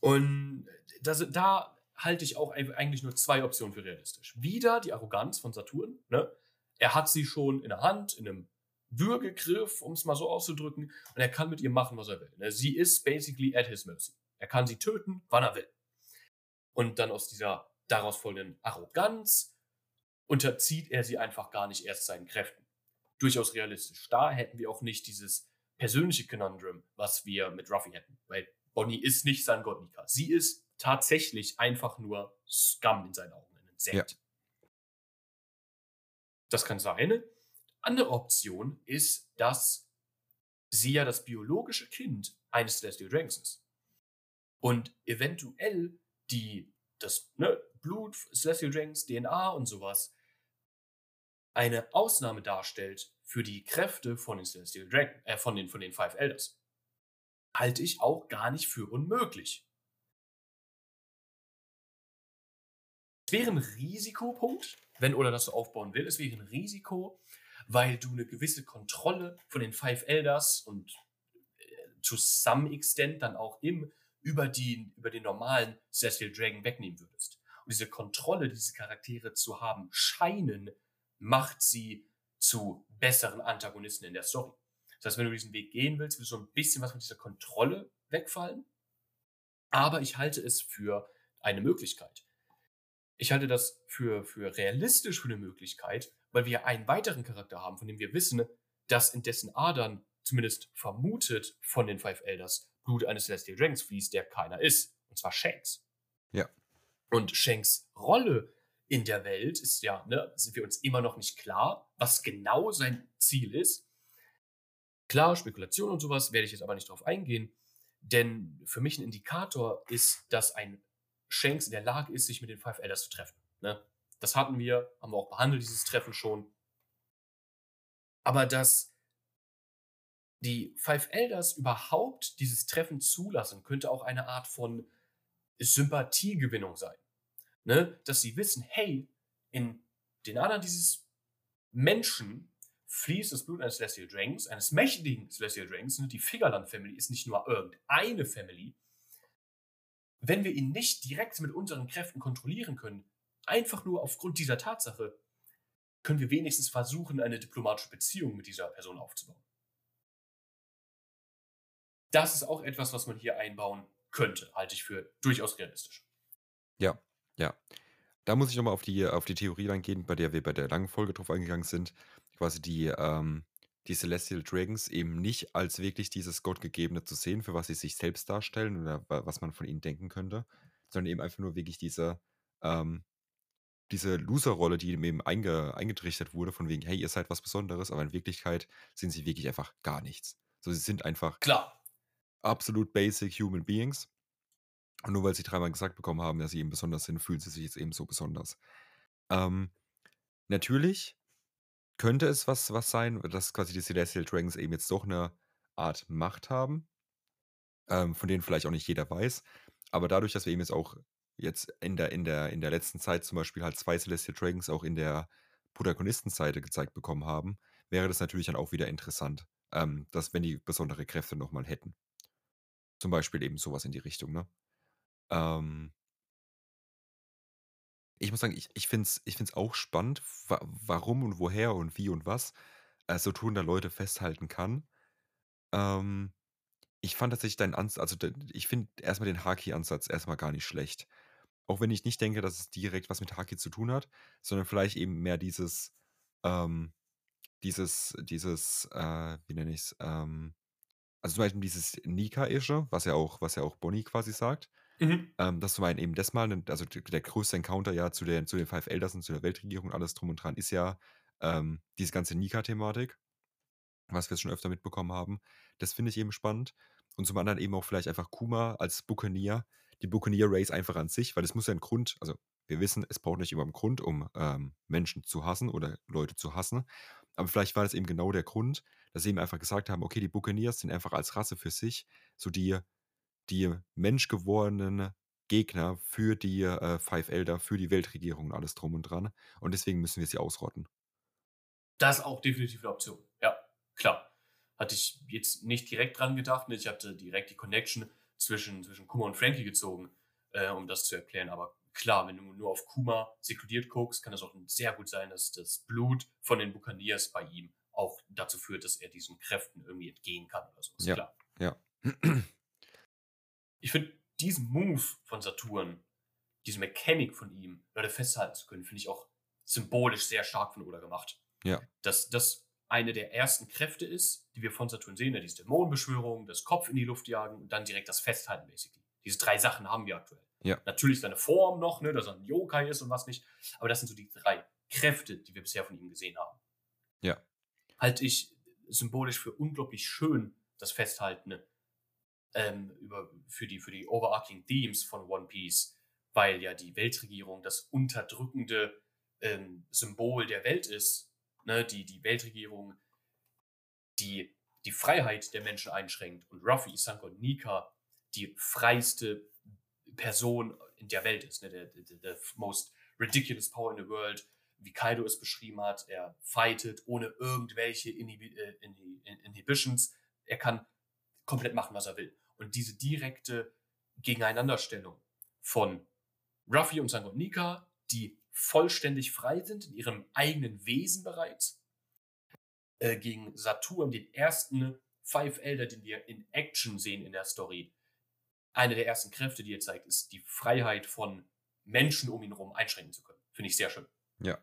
Und das, da halte ich auch eigentlich nur zwei Optionen für realistisch. Wieder die Arroganz von Saturn. Ne? Er hat sie schon in der Hand, in einem Würgegriff, um es mal so auszudrücken, und er kann mit ihr machen, was er will. Ne? Sie ist basically at his mercy. Er kann sie töten, wann er will. Und dann aus dieser daraus folgenden Arroganz unterzieht er sie einfach gar nicht erst seinen Kräften. Durchaus realistisch. Da hätten wir auch nicht dieses persönliche Conundrum, was wir mit Ruffy hätten. Weil Bonnie ist nicht sein Godnika. Sie ist tatsächlich einfach nur Scum in seinen Augen, ein Insekt. Ja. Das kann sein. Andere Option ist, dass sie ja das biologische Kind eines Celestial Dragons ist. Und eventuell die, das ne, Blut, Celestial Dragons, DNA und sowas eine Ausnahme darstellt für die Kräfte von den Celestial Dragon, äh, von den, von den Five Elders. Halte ich auch gar nicht für unmöglich. Es wäre ein Risikopunkt, wenn Oda das so aufbauen will. Es wäre ein Risiko, weil du eine gewisse Kontrolle von den Five Elders und äh, to some extent dann auch im über, die, über den normalen Celestial Dragon wegnehmen würdest. Und diese Kontrolle, diese Charaktere zu haben, scheinen, macht sie zu besseren Antagonisten in der Story. Das heißt, wenn du diesen Weg gehen willst, wird so ein bisschen was von dieser Kontrolle wegfallen. Aber ich halte es für eine Möglichkeit. Ich halte das für, für realistisch für eine Möglichkeit, weil wir einen weiteren Charakter haben, von dem wir wissen, dass in dessen Adern, zumindest vermutet von den Five Elders, Blut eines Celestial Dragons fließt, der keiner ist. Und zwar Shanks. Ja. Und Shanks Rolle in der Welt ist ja, ne, sind wir uns immer noch nicht klar, was genau sein Ziel ist. Klar, Spekulation und sowas werde ich jetzt aber nicht drauf eingehen, denn für mich ein Indikator ist, dass ein Shanks in der Lage ist, sich mit den Five Elders zu treffen. Ne? Das hatten wir, haben wir auch behandelt, dieses Treffen schon. Aber dass die Five Elders überhaupt dieses Treffen zulassen, könnte auch eine Art von Sympathiegewinnung sein. Ne? Dass sie wissen, hey, in den Adern dieses Menschen fließt das Blut eines Celestial Dragons, eines mächtigen Celestial Dragons. Ne? Die Figerland Family ist nicht nur irgendeine Family, wenn wir ihn nicht direkt mit unseren Kräften kontrollieren können, einfach nur aufgrund dieser Tatsache, können wir wenigstens versuchen, eine diplomatische Beziehung mit dieser Person aufzubauen. Das ist auch etwas, was man hier einbauen könnte, halte ich für durchaus realistisch. Ja, ja. Da muss ich nochmal auf die, auf die Theorie dann gehen, bei der wir bei der langen Folge drauf eingegangen sind. Quasi die, ähm, die Celestial Dragons eben nicht als wirklich dieses Gottgegebene zu sehen, für was sie sich selbst darstellen oder was man von ihnen denken könnte, sondern eben einfach nur wirklich diese, ähm, diese Loser-Rolle, die eben einge, eingetrichtert wurde, von wegen, hey, ihr seid was Besonderes, aber in Wirklichkeit sind sie wirklich einfach gar nichts. So, sie sind einfach Klar. Absolut basic human beings. Und nur weil sie dreimal gesagt bekommen haben, dass sie eben besonders sind, fühlen sie sich jetzt eben so besonders. Ähm, natürlich könnte es was, was sein, dass quasi die Celestial Dragons eben jetzt doch eine Art Macht haben, ähm, von denen vielleicht auch nicht jeder weiß. Aber dadurch, dass wir eben jetzt auch jetzt in der, in der, in der letzten Zeit zum Beispiel halt zwei Celestial Dragons auch in der Protagonistenseite gezeigt bekommen haben, wäre das natürlich dann auch wieder interessant, ähm, dass wenn die besondere Kräfte nochmal hätten. Zum Beispiel eben sowas in die Richtung, ne? Ähm, ich muss sagen, ich, ich finde es ich find's auch spannend, wa warum und woher und wie und was äh, so tun da Leute festhalten kann. Ähm, ich fand tatsächlich deinen Ansatz, also ich finde erstmal den Haki-Ansatz erstmal gar nicht schlecht. Auch wenn ich nicht denke, dass es direkt was mit Haki zu tun hat, sondern vielleicht eben mehr dieses, ähm, dieses, dieses, äh, wie nenne ich es, ähm, also zum Beispiel dieses Nika-ische, was ja auch, was ja auch Bonnie quasi sagt. Mhm. Ähm, dass du meinst, eben das mal, also der größte Encounter ja zu den, zu den Five Elders und zu der Weltregierung, alles drum und dran, ist ja ähm, diese ganze Nika-Thematik, was wir jetzt schon öfter mitbekommen haben. Das finde ich eben spannend. Und zum anderen eben auch vielleicht einfach Kuma als Buccaneer, die Buccaneer Race einfach an sich, weil es muss ja einen Grund, also wir wissen, es braucht nicht immer einen Grund, um ähm, Menschen zu hassen oder Leute zu hassen. Aber vielleicht war das eben genau der Grund, dass sie eben einfach gesagt haben, okay, die Buccaneers sind einfach als Rasse für sich so die die menschgewordenen Gegner für die äh, Five Elder, für die Weltregierung und alles drum und dran. Und deswegen müssen wir sie ausrotten. Das ist auch definitiv eine Option. Ja, klar. Hatte ich jetzt nicht direkt dran gedacht. Ich hatte direkt die Connection zwischen, zwischen Kuma und Frankie gezogen, äh, um das zu erklären. Aber klar, wenn du nur auf Kuma sekludiert guckst, kann es auch sehr gut sein, dass das Blut von den Buccaneers bei ihm auch dazu führt, dass er diesen Kräften irgendwie entgehen kann oder so. Ist Ja. klar. Ja. Ich finde diesen Move von Saturn, diese Mechanik von ihm, Leute festhalten zu können, finde ich auch symbolisch sehr stark von Oda gemacht. Ja. Dass das eine der ersten Kräfte ist, die wir von Saturn sehen, ja, diese Dämonenbeschwörung, das Kopf in die Luft jagen und dann direkt das Festhalten, basically. Diese drei Sachen haben wir aktuell. Ja. Natürlich seine Form noch, ne, dass er ein Yokai ist und was nicht, aber das sind so die drei Kräfte, die wir bisher von ihm gesehen haben. Ja. Halte ich symbolisch für unglaublich schön, das Festhalten ähm, über, für, die, für die overarching Themes von One Piece, weil ja die Weltregierung das unterdrückende ähm, Symbol der Welt ist. Ne? Die, die Weltregierung, die die Freiheit der Menschen einschränkt und Ruffy, Isanko und Nika die freiste Person in der Welt ist. Ne? Der, der, der most ridiculous power in the world, wie Kaido es beschrieben hat. Er fightet ohne irgendwelche Inhibi äh, Inhi Inhibitions. Er kann komplett machen, was er will. Und diese direkte Gegeneinanderstellung von Ruffy und Sango und Nika, die vollständig frei sind in ihrem eigenen Wesen bereits, äh, gegen Saturn, den ersten Five Elder, den wir in Action sehen in der Story. Eine der ersten Kräfte, die er zeigt, ist die Freiheit von Menschen um ihn herum einschränken zu können. Finde ich sehr schön. Ja,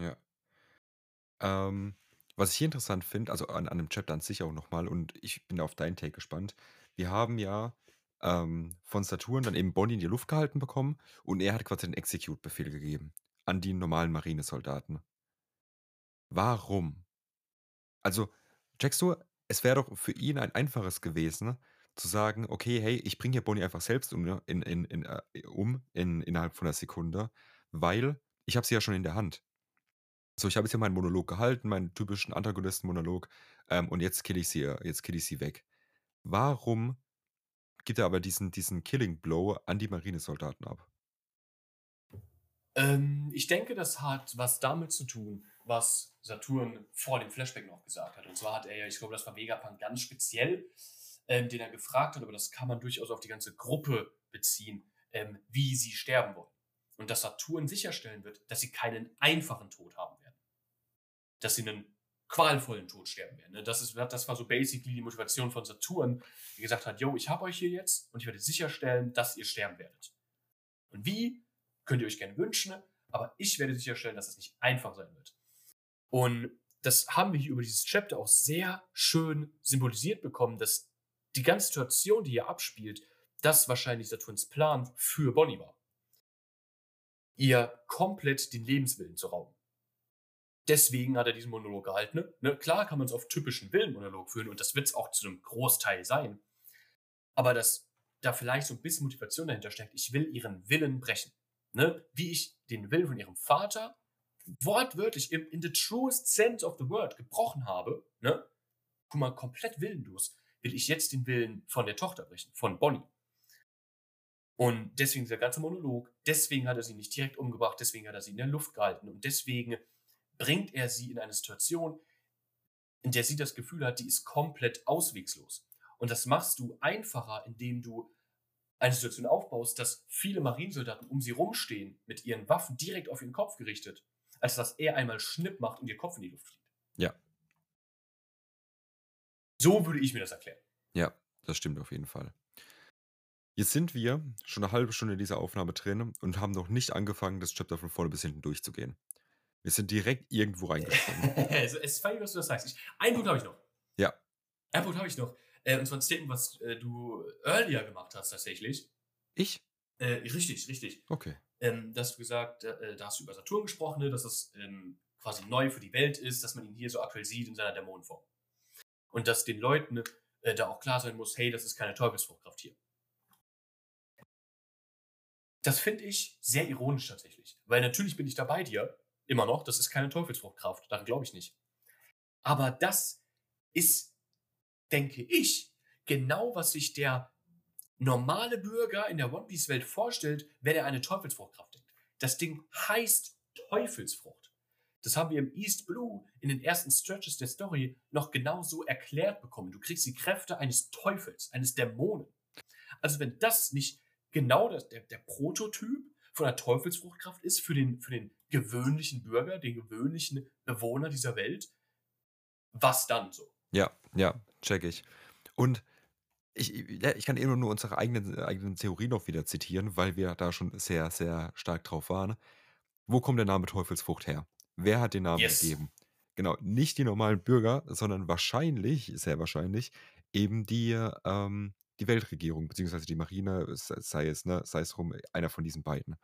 ja. Ähm, was ich hier interessant finde, also an, an dem Chapter an sich auch nochmal, und ich bin auf deinen Take gespannt. Wir haben ja ähm, von Saturn dann eben Bonnie in die Luft gehalten bekommen und er hat quasi den Execute-Befehl gegeben an die normalen Marinesoldaten. Warum? Also, checkst du, es wäre doch für ihn ein einfaches gewesen, zu sagen, okay, hey, ich bringe hier Bonnie einfach selbst um, ne, in, in, in, äh, um in, innerhalb von einer Sekunde, weil ich habe sie ja schon in der Hand. So, ich habe jetzt hier meinen Monolog gehalten, meinen typischen Antagonisten-Monolog, ähm, und jetzt kill ich sie, äh, jetzt kill ich sie weg. Warum gibt er aber diesen, diesen Killing Blow an die Marinesoldaten ab? Ähm, ich denke, das hat was damit zu tun, was Saturn vor dem Flashback noch gesagt hat. Und zwar hat er ja, ich glaube, das war Vegapunk ganz speziell, ähm, den er gefragt hat, aber das kann man durchaus auf die ganze Gruppe beziehen, ähm, wie sie sterben wollen. Und dass Saturn sicherstellen wird, dass sie keinen einfachen Tod haben. Dass sie einen qualvollen Tod sterben werden. Ne? Das, ist, das war so basically die Motivation von Saturn, die gesagt hat, yo, ich habe euch hier jetzt und ich werde sicherstellen, dass ihr sterben werdet. Und wie, könnt ihr euch gerne wünschen, aber ich werde sicherstellen, dass es nicht einfach sein wird. Und das haben wir hier über dieses Chapter auch sehr schön symbolisiert bekommen, dass die ganze Situation, die hier abspielt, das wahrscheinlich Saturns Plan für Bonnie war. Ihr komplett den Lebenswillen zu rauben. Deswegen hat er diesen Monolog gehalten. Ne? Ne, klar kann man es auf typischen Willenmonolog führen und das wird es auch zu einem Großteil sein. Aber dass da vielleicht so ein bisschen Motivation dahinter steckt, ich will ihren Willen brechen. Ne? Wie ich den Willen von ihrem Vater wortwörtlich im, in the truest sense of the word gebrochen habe, ne? guck mal, komplett willenlos, will ich jetzt den Willen von der Tochter brechen, von Bonnie. Und deswegen dieser ganze Monolog, deswegen hat er sie nicht direkt umgebracht, deswegen hat er sie in der Luft gehalten und deswegen bringt er sie in eine Situation, in der sie das Gefühl hat, die ist komplett auswegslos. Und das machst du einfacher, indem du eine Situation aufbaust, dass viele Marinesoldaten um sie rumstehen, mit ihren Waffen direkt auf ihren Kopf gerichtet, als dass er einmal Schnipp macht und ihr Kopf in die Luft fliegt. Ja. So würde ich mir das erklären. Ja, das stimmt auf jeden Fall. Jetzt sind wir schon eine halbe Stunde in dieser Aufnahme drin und haben noch nicht angefangen, das Chapter von vorne bis hinten durchzugehen. Wir sind direkt irgendwo reingesprungen. [LAUGHS] es ist fein, was du das sagst. Ich, einen Punkt habe ich noch. Ja. Einen Punkt habe ich noch. Äh, und zwar ein Statement, was äh, du earlier gemacht hast, tatsächlich. Ich? Äh, richtig, richtig. Okay. Ähm, da hast du gesagt, äh, da hast du über Saturn gesprochen, ne, dass es ähm, quasi neu für die Welt ist, dass man ihn hier so aktuell sieht in seiner Dämonenform. Und dass den Leuten äh, da auch klar sein muss, hey, das ist keine Teufelsfruchtkraft hier. Das finde ich sehr ironisch tatsächlich. Weil natürlich bin ich da bei dir, immer noch, das ist keine Teufelsfruchtkraft, daran glaube ich nicht. Aber das ist, denke ich, genau was sich der normale Bürger in der One Piece Welt vorstellt, wenn er eine Teufelsfruchtkraft denkt. Das Ding heißt Teufelsfrucht. Das haben wir im East Blue in den ersten Stretches der Story noch genauso erklärt bekommen. Du kriegst die Kräfte eines Teufels, eines Dämonen. Also wenn das nicht genau das, der, der Prototyp von einer Teufelsfruchtkraft ist für den, für den gewöhnlichen Bürger, den gewöhnlichen Bewohner dieser Welt, was dann so? Ja, ja, check ich. Und ich, ich kann eben nur unsere eigenen, eigenen Theorien noch wieder zitieren, weil wir da schon sehr, sehr stark drauf waren. Wo kommt der Name Teufelsfrucht her? Wer hat den Namen Yes. gegeben? Genau, nicht die normalen Bürger, sondern wahrscheinlich, sehr wahrscheinlich, eben die, ähm, die Weltregierung, beziehungsweise die Marine, se- sei es, ne, sei es rum, einer von diesen beiden.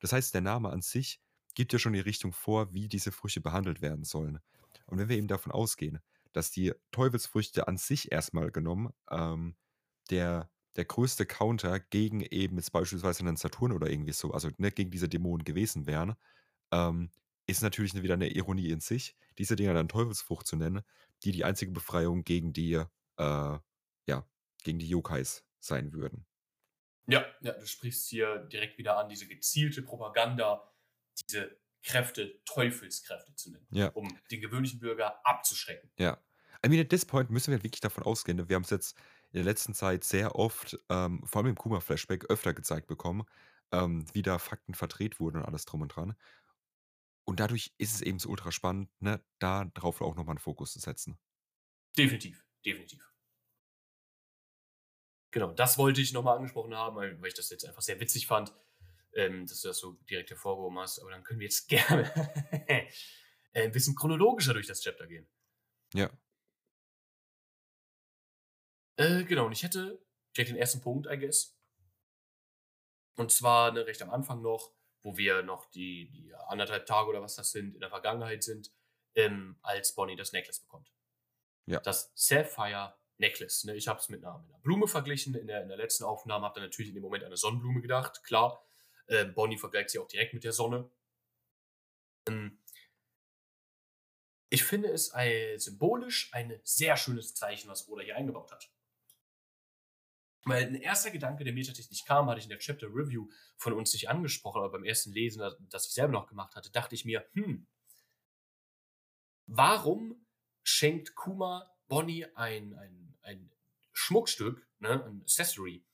Das heißt, der Name an sich gibt ja schon die Richtung vor, wie diese Früchte behandelt werden sollen. Und wenn wir eben davon ausgehen, dass die Teufelsfrüchte an sich erstmal genommen ähm, der, der größte Counter gegen eben jetzt beispielsweise einen Saturn oder irgendwie so, also ne, gegen diese Dämonen gewesen wären, ähm, ist natürlich wieder eine Ironie in sich, diese Dinger dann Teufelsfrucht zu nennen, die die einzige Befreiung gegen die, äh, gegen die Yokais sein würden. Ja, ja, du sprichst hier direkt wieder an, diese gezielte Propaganda, diese Kräfte Teufelskräfte zu nennen, Ja. um den gewöhnlichen Bürger abzuschrecken. Ja. I mean, at this point müssen wir wirklich davon ausgehen, wir haben es jetzt in der letzten Zeit sehr oft, ähm, vor allem im Kuma-Flashback, öfter gezeigt bekommen, ähm, wie da Fakten verdreht wurden und alles drum und dran. Und dadurch ist es eben so ultra spannend, ne, da drauf auch nochmal einen Fokus zu setzen. Definitiv, definitiv. Genau, das wollte ich nochmal angesprochen haben, weil, ich das jetzt einfach sehr witzig fand, ähm, dass du das so direkt hervorgehoben hast. Aber dann können wir jetzt [LAUGHS] gerne äh, ein bisschen chronologischer durch das Chapter gehen. Ja. Äh, genau, und ich hätte direkt den ersten Punkt, I guess. Und zwar ne, recht am Anfang noch, wo wir noch die, die anderthalb Tage oder was das sind, in der Vergangenheit sind, ähm, als Bonnie das Necklace bekommt. Ja. Das Sapphire Necklace. Ne? Ich habe es mit einer, mit einer Blume verglichen. In der, in der letzten Aufnahme habe dann natürlich in dem Moment an eine Sonnenblume gedacht. Klar, äh, Bonnie vergleicht sie auch direkt mit der Sonne. Ähm, ich finde es ein, symbolisch ein sehr schönes Zeichen, was Oda hier eingebaut hat. Weil ein erster Gedanke, der mir tatsächlich kam, hatte ich in der Chapter Review von uns nicht angesprochen, aber beim ersten Lesen, das- ich selber noch gemacht hatte, dachte ich mir, hm, warum schenkt Kuma Bonnie ein, ein, ein Schmuckstück, ne, ein Accessory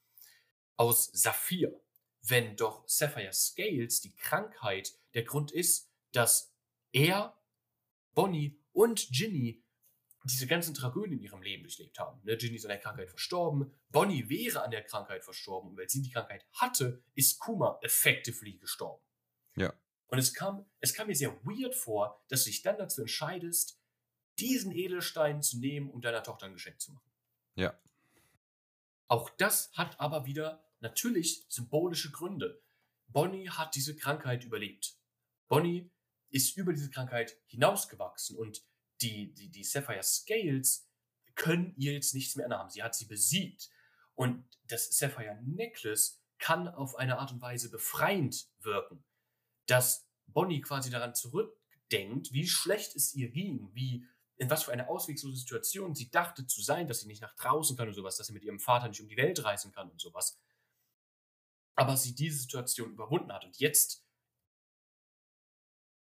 aus Saphir, wenn doch Sapphire Scales, die Krankheit, der Grund ist, dass er, Bonnie und Ginny diese ganzen Tragödien in ihrem Leben durchlebt haben. Ne, Ginny ist an der Krankheit verstorben, Bonnie wäre an der Krankheit verstorben und weil sie die Krankheit hatte, ist Kuma effectively gestorben. Ja. Und es kam, es kam mir sehr weird vor, dass du dich dann dazu entscheidest, diesen Edelstein zu nehmen und deiner Tochter ein Geschenk zu machen. Ja. Auch das hat aber wieder natürlich symbolische Gründe. Bonnie hat diese Krankheit überlebt. Bonnie ist über diese Krankheit hinausgewachsen und die, die, die Sapphire Scales können ihr jetzt nichts mehr anhaben. Sie hat sie besiegt. Und das Sapphire Necklace kann auf eine Art und Weise befreiend wirken. Dass Bonnie quasi daran zurückdenkt, wie schlecht es ihr ging, wie in was für eine auswegslose Situation sie dachte zu sein, dass sie nicht nach draußen kann und sowas, dass sie mit ihrem Vater nicht um die Welt reisen kann und sowas. Aber sie diese Situation überwunden hat und jetzt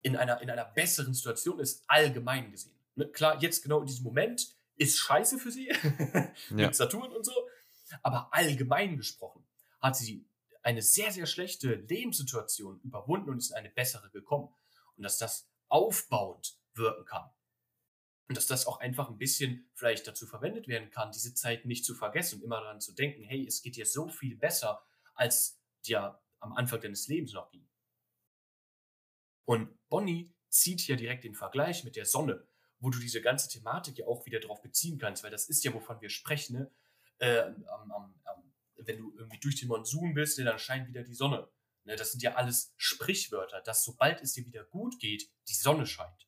in einer, in einer besseren Situation ist, allgemein gesehen. Ne? Klar, jetzt genau in diesem Moment ist scheiße für sie, [LAUGHS] mit Ja. Saturn und so, aber allgemein gesprochen hat sie eine sehr, sehr schlechte Lebenssituation überwunden und ist in eine bessere gekommen. Und dass das aufbauend wirken kann. Und dass das auch einfach ein bisschen vielleicht dazu verwendet werden kann, diese Zeit nicht zu vergessen und immer daran zu denken, hey, es geht dir so viel besser, als dir am Anfang deines Lebens noch ging. Und Bonnie zieht hier direkt den Vergleich mit der Sonne, wo du diese ganze Thematik ja auch wieder drauf beziehen kannst, weil das ist ja, wovon wir sprechen, ne? äh, am, am, wenn du irgendwie durch den Monsun bist, ne, dann scheint wieder die Sonne. Ne, das sind ja alles Sprichwörter, dass sobald es dir wieder gut geht, die Sonne scheint.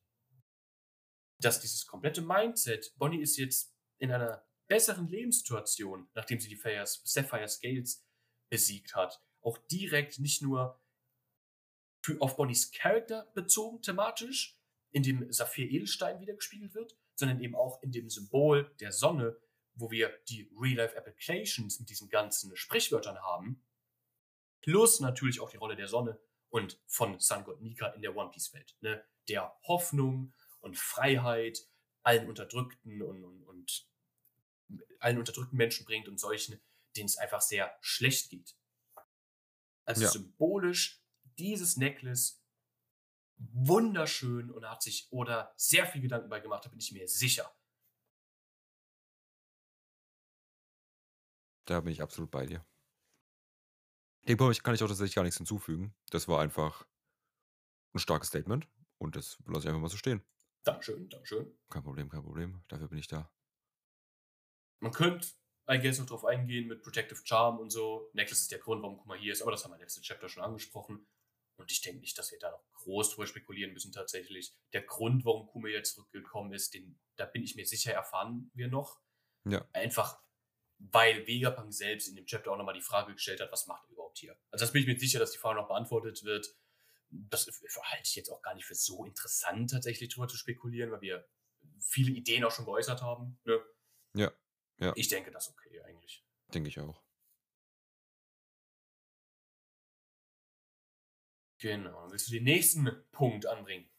Dass dieses komplette Mindset, Bonnie ist jetzt in einer besseren Lebenssituation, nachdem sie die Sapphire Sapphire Scales besiegt hat, auch direkt nicht nur auf Bonnies Charakter bezogen thematisch, in dem Saphir Edelstein wiedergespiegelt wird, sondern eben auch in dem Symbol der Sonne, wo wir die Real-Life-Applications mit diesen ganzen Sprichwörtern haben, plus natürlich auch die Rolle der Sonne und von Sun God Nika in der One Piece-Welt, ne? der Hoffnung und Freiheit allen Unterdrückten und, und, und allen unterdrückten Menschen bringt und solchen, denen es einfach sehr schlecht geht. Also Ja. symbolisch dieses Necklace wunderschön und hat sich oder sehr viel Gedanken bei gemacht, da bin ich mir sicher. Da bin ich absolut bei dir. Dem Punkt kann ich auch tatsächlich gar nichts hinzufügen. Das war einfach ein starkes Statement und das lasse ich einfach mal so stehen. Dankeschön, Dankeschön. Kein Problem, kein Problem. Dafür bin ich da. Man könnte, I guess, noch drauf eingehen mit Protective Charm und so. Necklace ist der Grund, warum Kuma hier ist, aber das haben wir im letzten Chapter schon angesprochen. Und ich denke nicht, dass wir da noch groß drüber spekulieren müssen tatsächlich. Der Grund, warum Kuma jetzt zurückgekommen ist, den, da bin ich mir sicher, erfahren wir noch. Ja. Einfach, weil Vegapunk selbst in dem Chapter auch nochmal die Frage gestellt hat, was macht er überhaupt hier? Also das bin ich mir sicher, dass die Frage noch beantwortet wird. Das halte ich jetzt auch gar nicht für so interessant, tatsächlich drüber zu spekulieren, weil wir viele Ideen auch schon geäußert haben. Ne? Ja, ja. Ich denke, das ist okay eigentlich. Denke ich auch. Genau. Willst du den nächsten Punkt anbringen?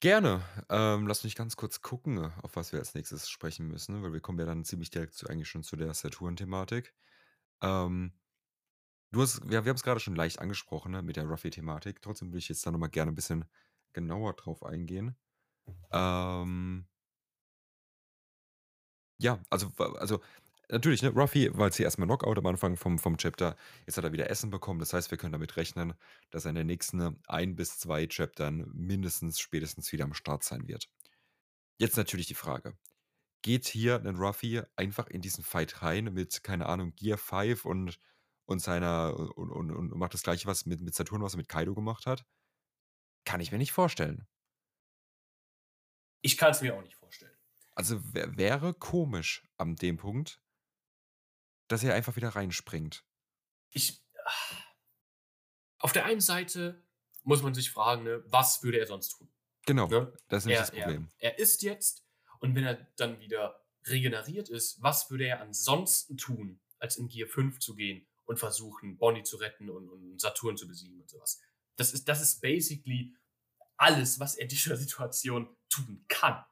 Gerne. Ähm, lass mich ganz kurz gucken, auf was wir als nächstes sprechen müssen, weil wir kommen ja dann ziemlich direkt zu, eigentlich schon zu der Saturn-Thematik. Ähm, du hast, wir, wir haben es gerade schon leicht angesprochen ne, mit der Ruffy-Thematik. Trotzdem will ich jetzt da nochmal gerne ein bisschen genauer drauf eingehen. Ähm, ja, also, also natürlich, ne, Ruffy war jetzt hier erstmal Knockout am Anfang vom, vom Chapter. Jetzt hat er wieder Essen bekommen. Das heißt, wir können damit rechnen, dass er in den nächsten ein bis zwei Chaptern mindestens spätestens wieder am Start sein wird. Jetzt natürlich die Frage. Geht hier ein Ruffy einfach in diesen Fight rein mit, keine Ahnung, Gear 5 und, und seiner und, und, und macht das gleiche, was mit, mit Saturn, was er mit Kaido gemacht hat? Kann ich mir nicht vorstellen. Ich kann es mir auch nicht vorstellen. Also wär, wäre komisch an dem Punkt, dass er einfach wieder reinspringt. Ich. Auf der einen Seite muss man sich fragen, ne, was würde er sonst tun? Genau, Ne? das ist nämlich Er, das Problem. er, er ist jetzt und wenn er dann wieder regeneriert ist, was würde er ansonsten tun, als in Gear 5 zu gehen und versuchen, Bonnie zu retten und, und Saturn zu besiegen und sowas? Das ist, das ist basically alles, was er in dieser Situation tun kann.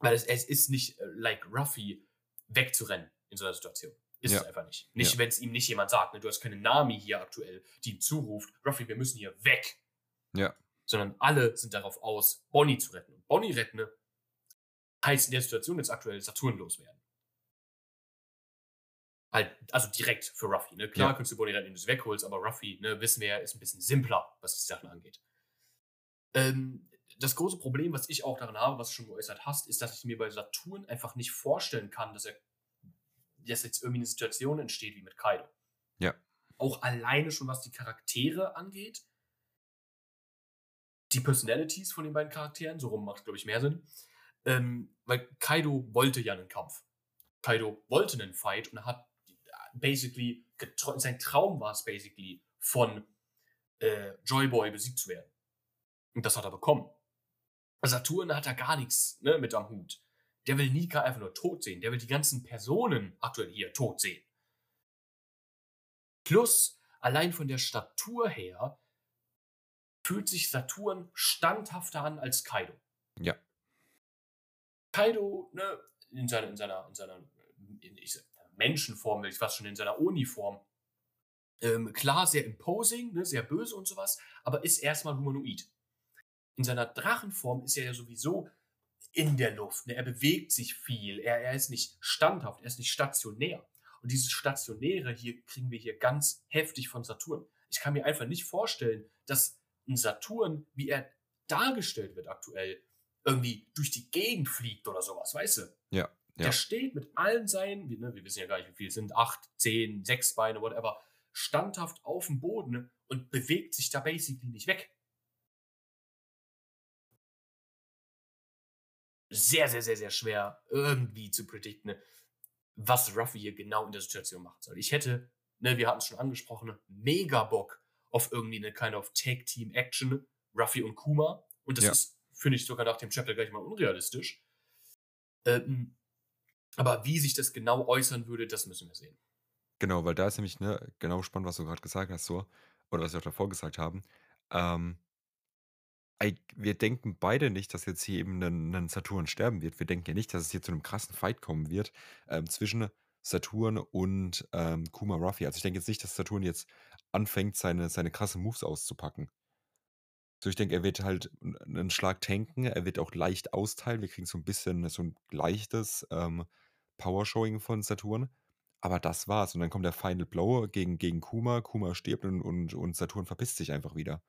Weil es, es ist nicht äh, like Ruffy wegzurennen in so einer Situation. Ist Ja. es einfach nicht. Nicht, Ja. wenn es ihm nicht jemand sagt, ne, du hast keine Nami hier aktuell, die ihm zuruft, Ruffy, wir müssen hier weg. Ja, Sondern alle sind darauf aus, Bonnie zu retten. Und Bonnie retten heißt in der Situation jetzt aktuell Saturn loswerden. Halt, also direkt für Ruffy. Ne? Klar Ja. kannst du Bonnie retten, wenn du sie wegholst, aber Ruffy, ne, wissen wir ja, ist ein bisschen simpler, was die Sachen angeht. Ähm, das große Problem, was ich auch daran habe, was du schon geäußert hast, ist, dass ich mir bei Saturn einfach nicht vorstellen kann, dass er dass jetzt irgendwie eine Situation entsteht wie mit Kaido. Ja. Auch alleine schon, was die Charaktere angeht. Die Personalities von den beiden Charakteren, so rum macht, glaube ich, mehr Sinn. Ähm, weil Kaido wollte ja einen Kampf. Kaido wollte einen Fight und hat basically, sein Traum war es basically, von äh, Joyboy besiegt zu werden. Und das hat er bekommen. Saturn hat da gar nichts ne, mit am Hut. Der will Nika einfach nur tot sehen. Der will die ganzen Personen aktuell hier tot sehen. Plus, allein von der Statur her, fühlt sich Saturn standhafter an als Kaido. ja, Kaido, ne, in seiner, in seiner, in seiner in, ich sag, Menschenform, will ich fast schon in seiner Uniform, ähm, klar, sehr imposing, ne, sehr böse und sowas, aber ist erstmal humanoid. In seiner Drachenform ist er ja sowieso in der Luft. Ne? Er bewegt sich viel. Er, er ist nicht standhaft, er ist nicht stationär. Und dieses Stationäre hier kriegen wir hier ganz heftig von Saturn. Ich kann mir einfach nicht vorstellen, dass ein Saturn, wie er dargestellt wird aktuell, irgendwie durch die Gegend fliegt oder sowas, weißt du? ja, ja. Der steht mit allen seinen, wir, ne, wir wissen ja gar nicht, wie viele es sind, acht, zehn, sechs Beine, whatever, standhaft auf dem Boden und bewegt sich da basically nicht weg. Sehr, sehr, sehr, sehr schwer irgendwie zu predikten, was Ruffy hier genau in der Situation machen soll. Ich hätte, ne, wir hatten es schon angesprochen, mega Bock auf irgendwie eine kind of Tag-Team-Action, Ruffy und Kuma. Und das Ja. ist, finde ich, sogar nach dem Chapter gleich mal unrealistisch. Ähm, aber wie sich das genau äußern würde, das müssen wir sehen. Genau, weil da ist nämlich ne, genau spannend, was du gerade gesagt hast, so, oder was wir auch davor gesagt haben. Ähm, wir denken beide nicht, dass jetzt hier eben ein, ein Saturn sterben wird. Wir denken ja nicht, dass es hier zu einem krassen Fight kommen wird ähm, zwischen Saturn und ähm, Kuma Ruffy. Also ich denke jetzt nicht, dass Saturn jetzt anfängt, seine, seine krassen Moves auszupacken. So, ich denke, er wird halt einen Schlag tanken, er wird auch leicht austeilen. Wir kriegen so ein bisschen so ein leichtes, ähm, Power-Showing von Saturn, aber das war's. Und dann kommt der Final Blow gegen gegen Kuma. Kuma stirbt und und und Saturn verpisst sich einfach wieder.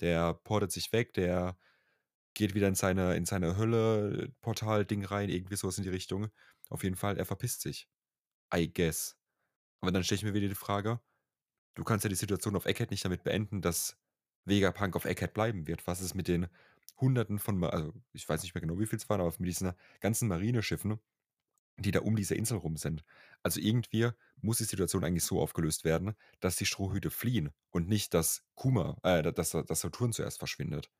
Der portet sich weg, der geht wieder in seine in seine Hölle-Portal-Ding rein, irgendwie so was in die Richtung. Auf jeden Fall, er verpisst sich. I guess. Aber dann stelle ich mir wieder die Frage: Du kannst ja die Situation auf Egghead nicht damit beenden, dass Vegapunk auf Egghead bleiben wird. Was ist mit den Hunderten von also, ich weiß nicht mehr genau, wie viel es waren, aber mit diesen ganzen Marineschiffen, die da um diese Insel rum sind. Also, irgendwie muss die Situation eigentlich so aufgelöst werden, dass die Strohhüte fliehen und nicht, dass Kuma äh, dass dass Saturn zuerst verschwindet.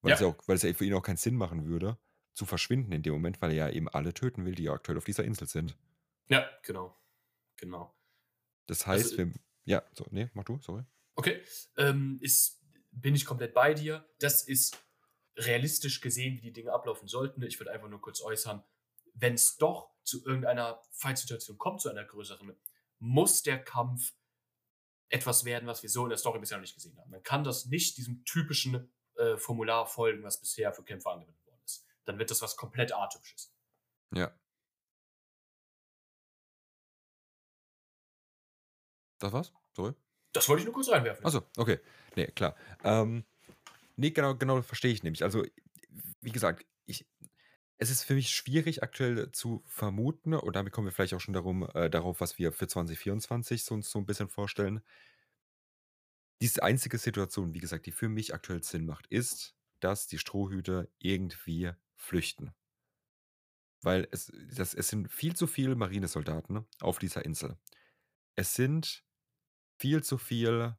Weil es ja Ja. auch weil es ja für ihn auch keinen Sinn machen würde, zu verschwinden in dem Moment, weil er ja eben alle töten will, die ja aktuell auf dieser Insel sind. Ja, genau. Genau. Das Also, heißt, äh wir ja, so, ne, mach du, sorry. Okay, ähm, ist bin ich komplett bei dir. Das ist realistisch gesehen, wie die Dinge ablaufen sollten. Ich würde einfach nur kurz äußern, wenn es doch zu irgendeiner Fight-Situation kommt, zu einer größeren, muss der Kampf etwas werden, was wir so in der Story bisher noch nicht gesehen haben. Man kann das nicht diesem typischen äh, Formular folgen, was bisher für Kämpfer angewendet worden ist. Dann wird das was komplett atypisches. Ja. Das war's? Sorry. Das wollte ich nur kurz reinwerfen. Ach so, okay. Ne, klar. Ähm, ne, genau genau, verstehe ich nämlich. Also, wie gesagt, ich es ist für mich schwierig aktuell zu vermuten und damit kommen wir vielleicht auch schon darum äh, darauf, was wir für 2024 so uns so 'n bisschen vorstellen. Diese einzige Situation, wie gesagt, die für mich aktuell Sinn macht, ist, dass die Strohhüte irgendwie flüchten. Weil es das es sind viel zu viele Marinesoldaten auf dieser Insel. Es sind viel zu viel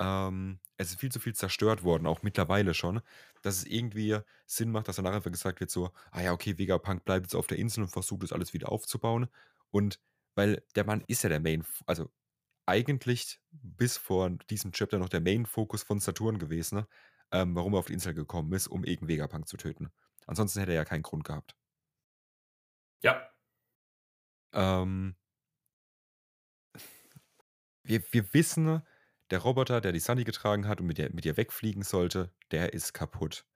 ähm, es ist viel zu viel zerstört worden, auch mittlerweile schon, dass es irgendwie Sinn macht, dass danach einfach gesagt wird so: „Ah ja, okay, Vegapunk bleibt jetzt auf der Insel und versucht das alles wieder aufzubauen.“ Und weil der Mann ist ja der Main also, eigentlich bis vor diesem Chapter noch der Main-Fokus von Saturn gewesen, ne, ähm, warum er auf die Insel gekommen ist, um eben Vegapunk zu töten. Ansonsten hätte er ja keinen Grund gehabt. Ja. Ähm wir wir wissen, der Roboter, der die Sunny getragen hat und mit der mit ihr wegfliegen sollte, der ist kaputt.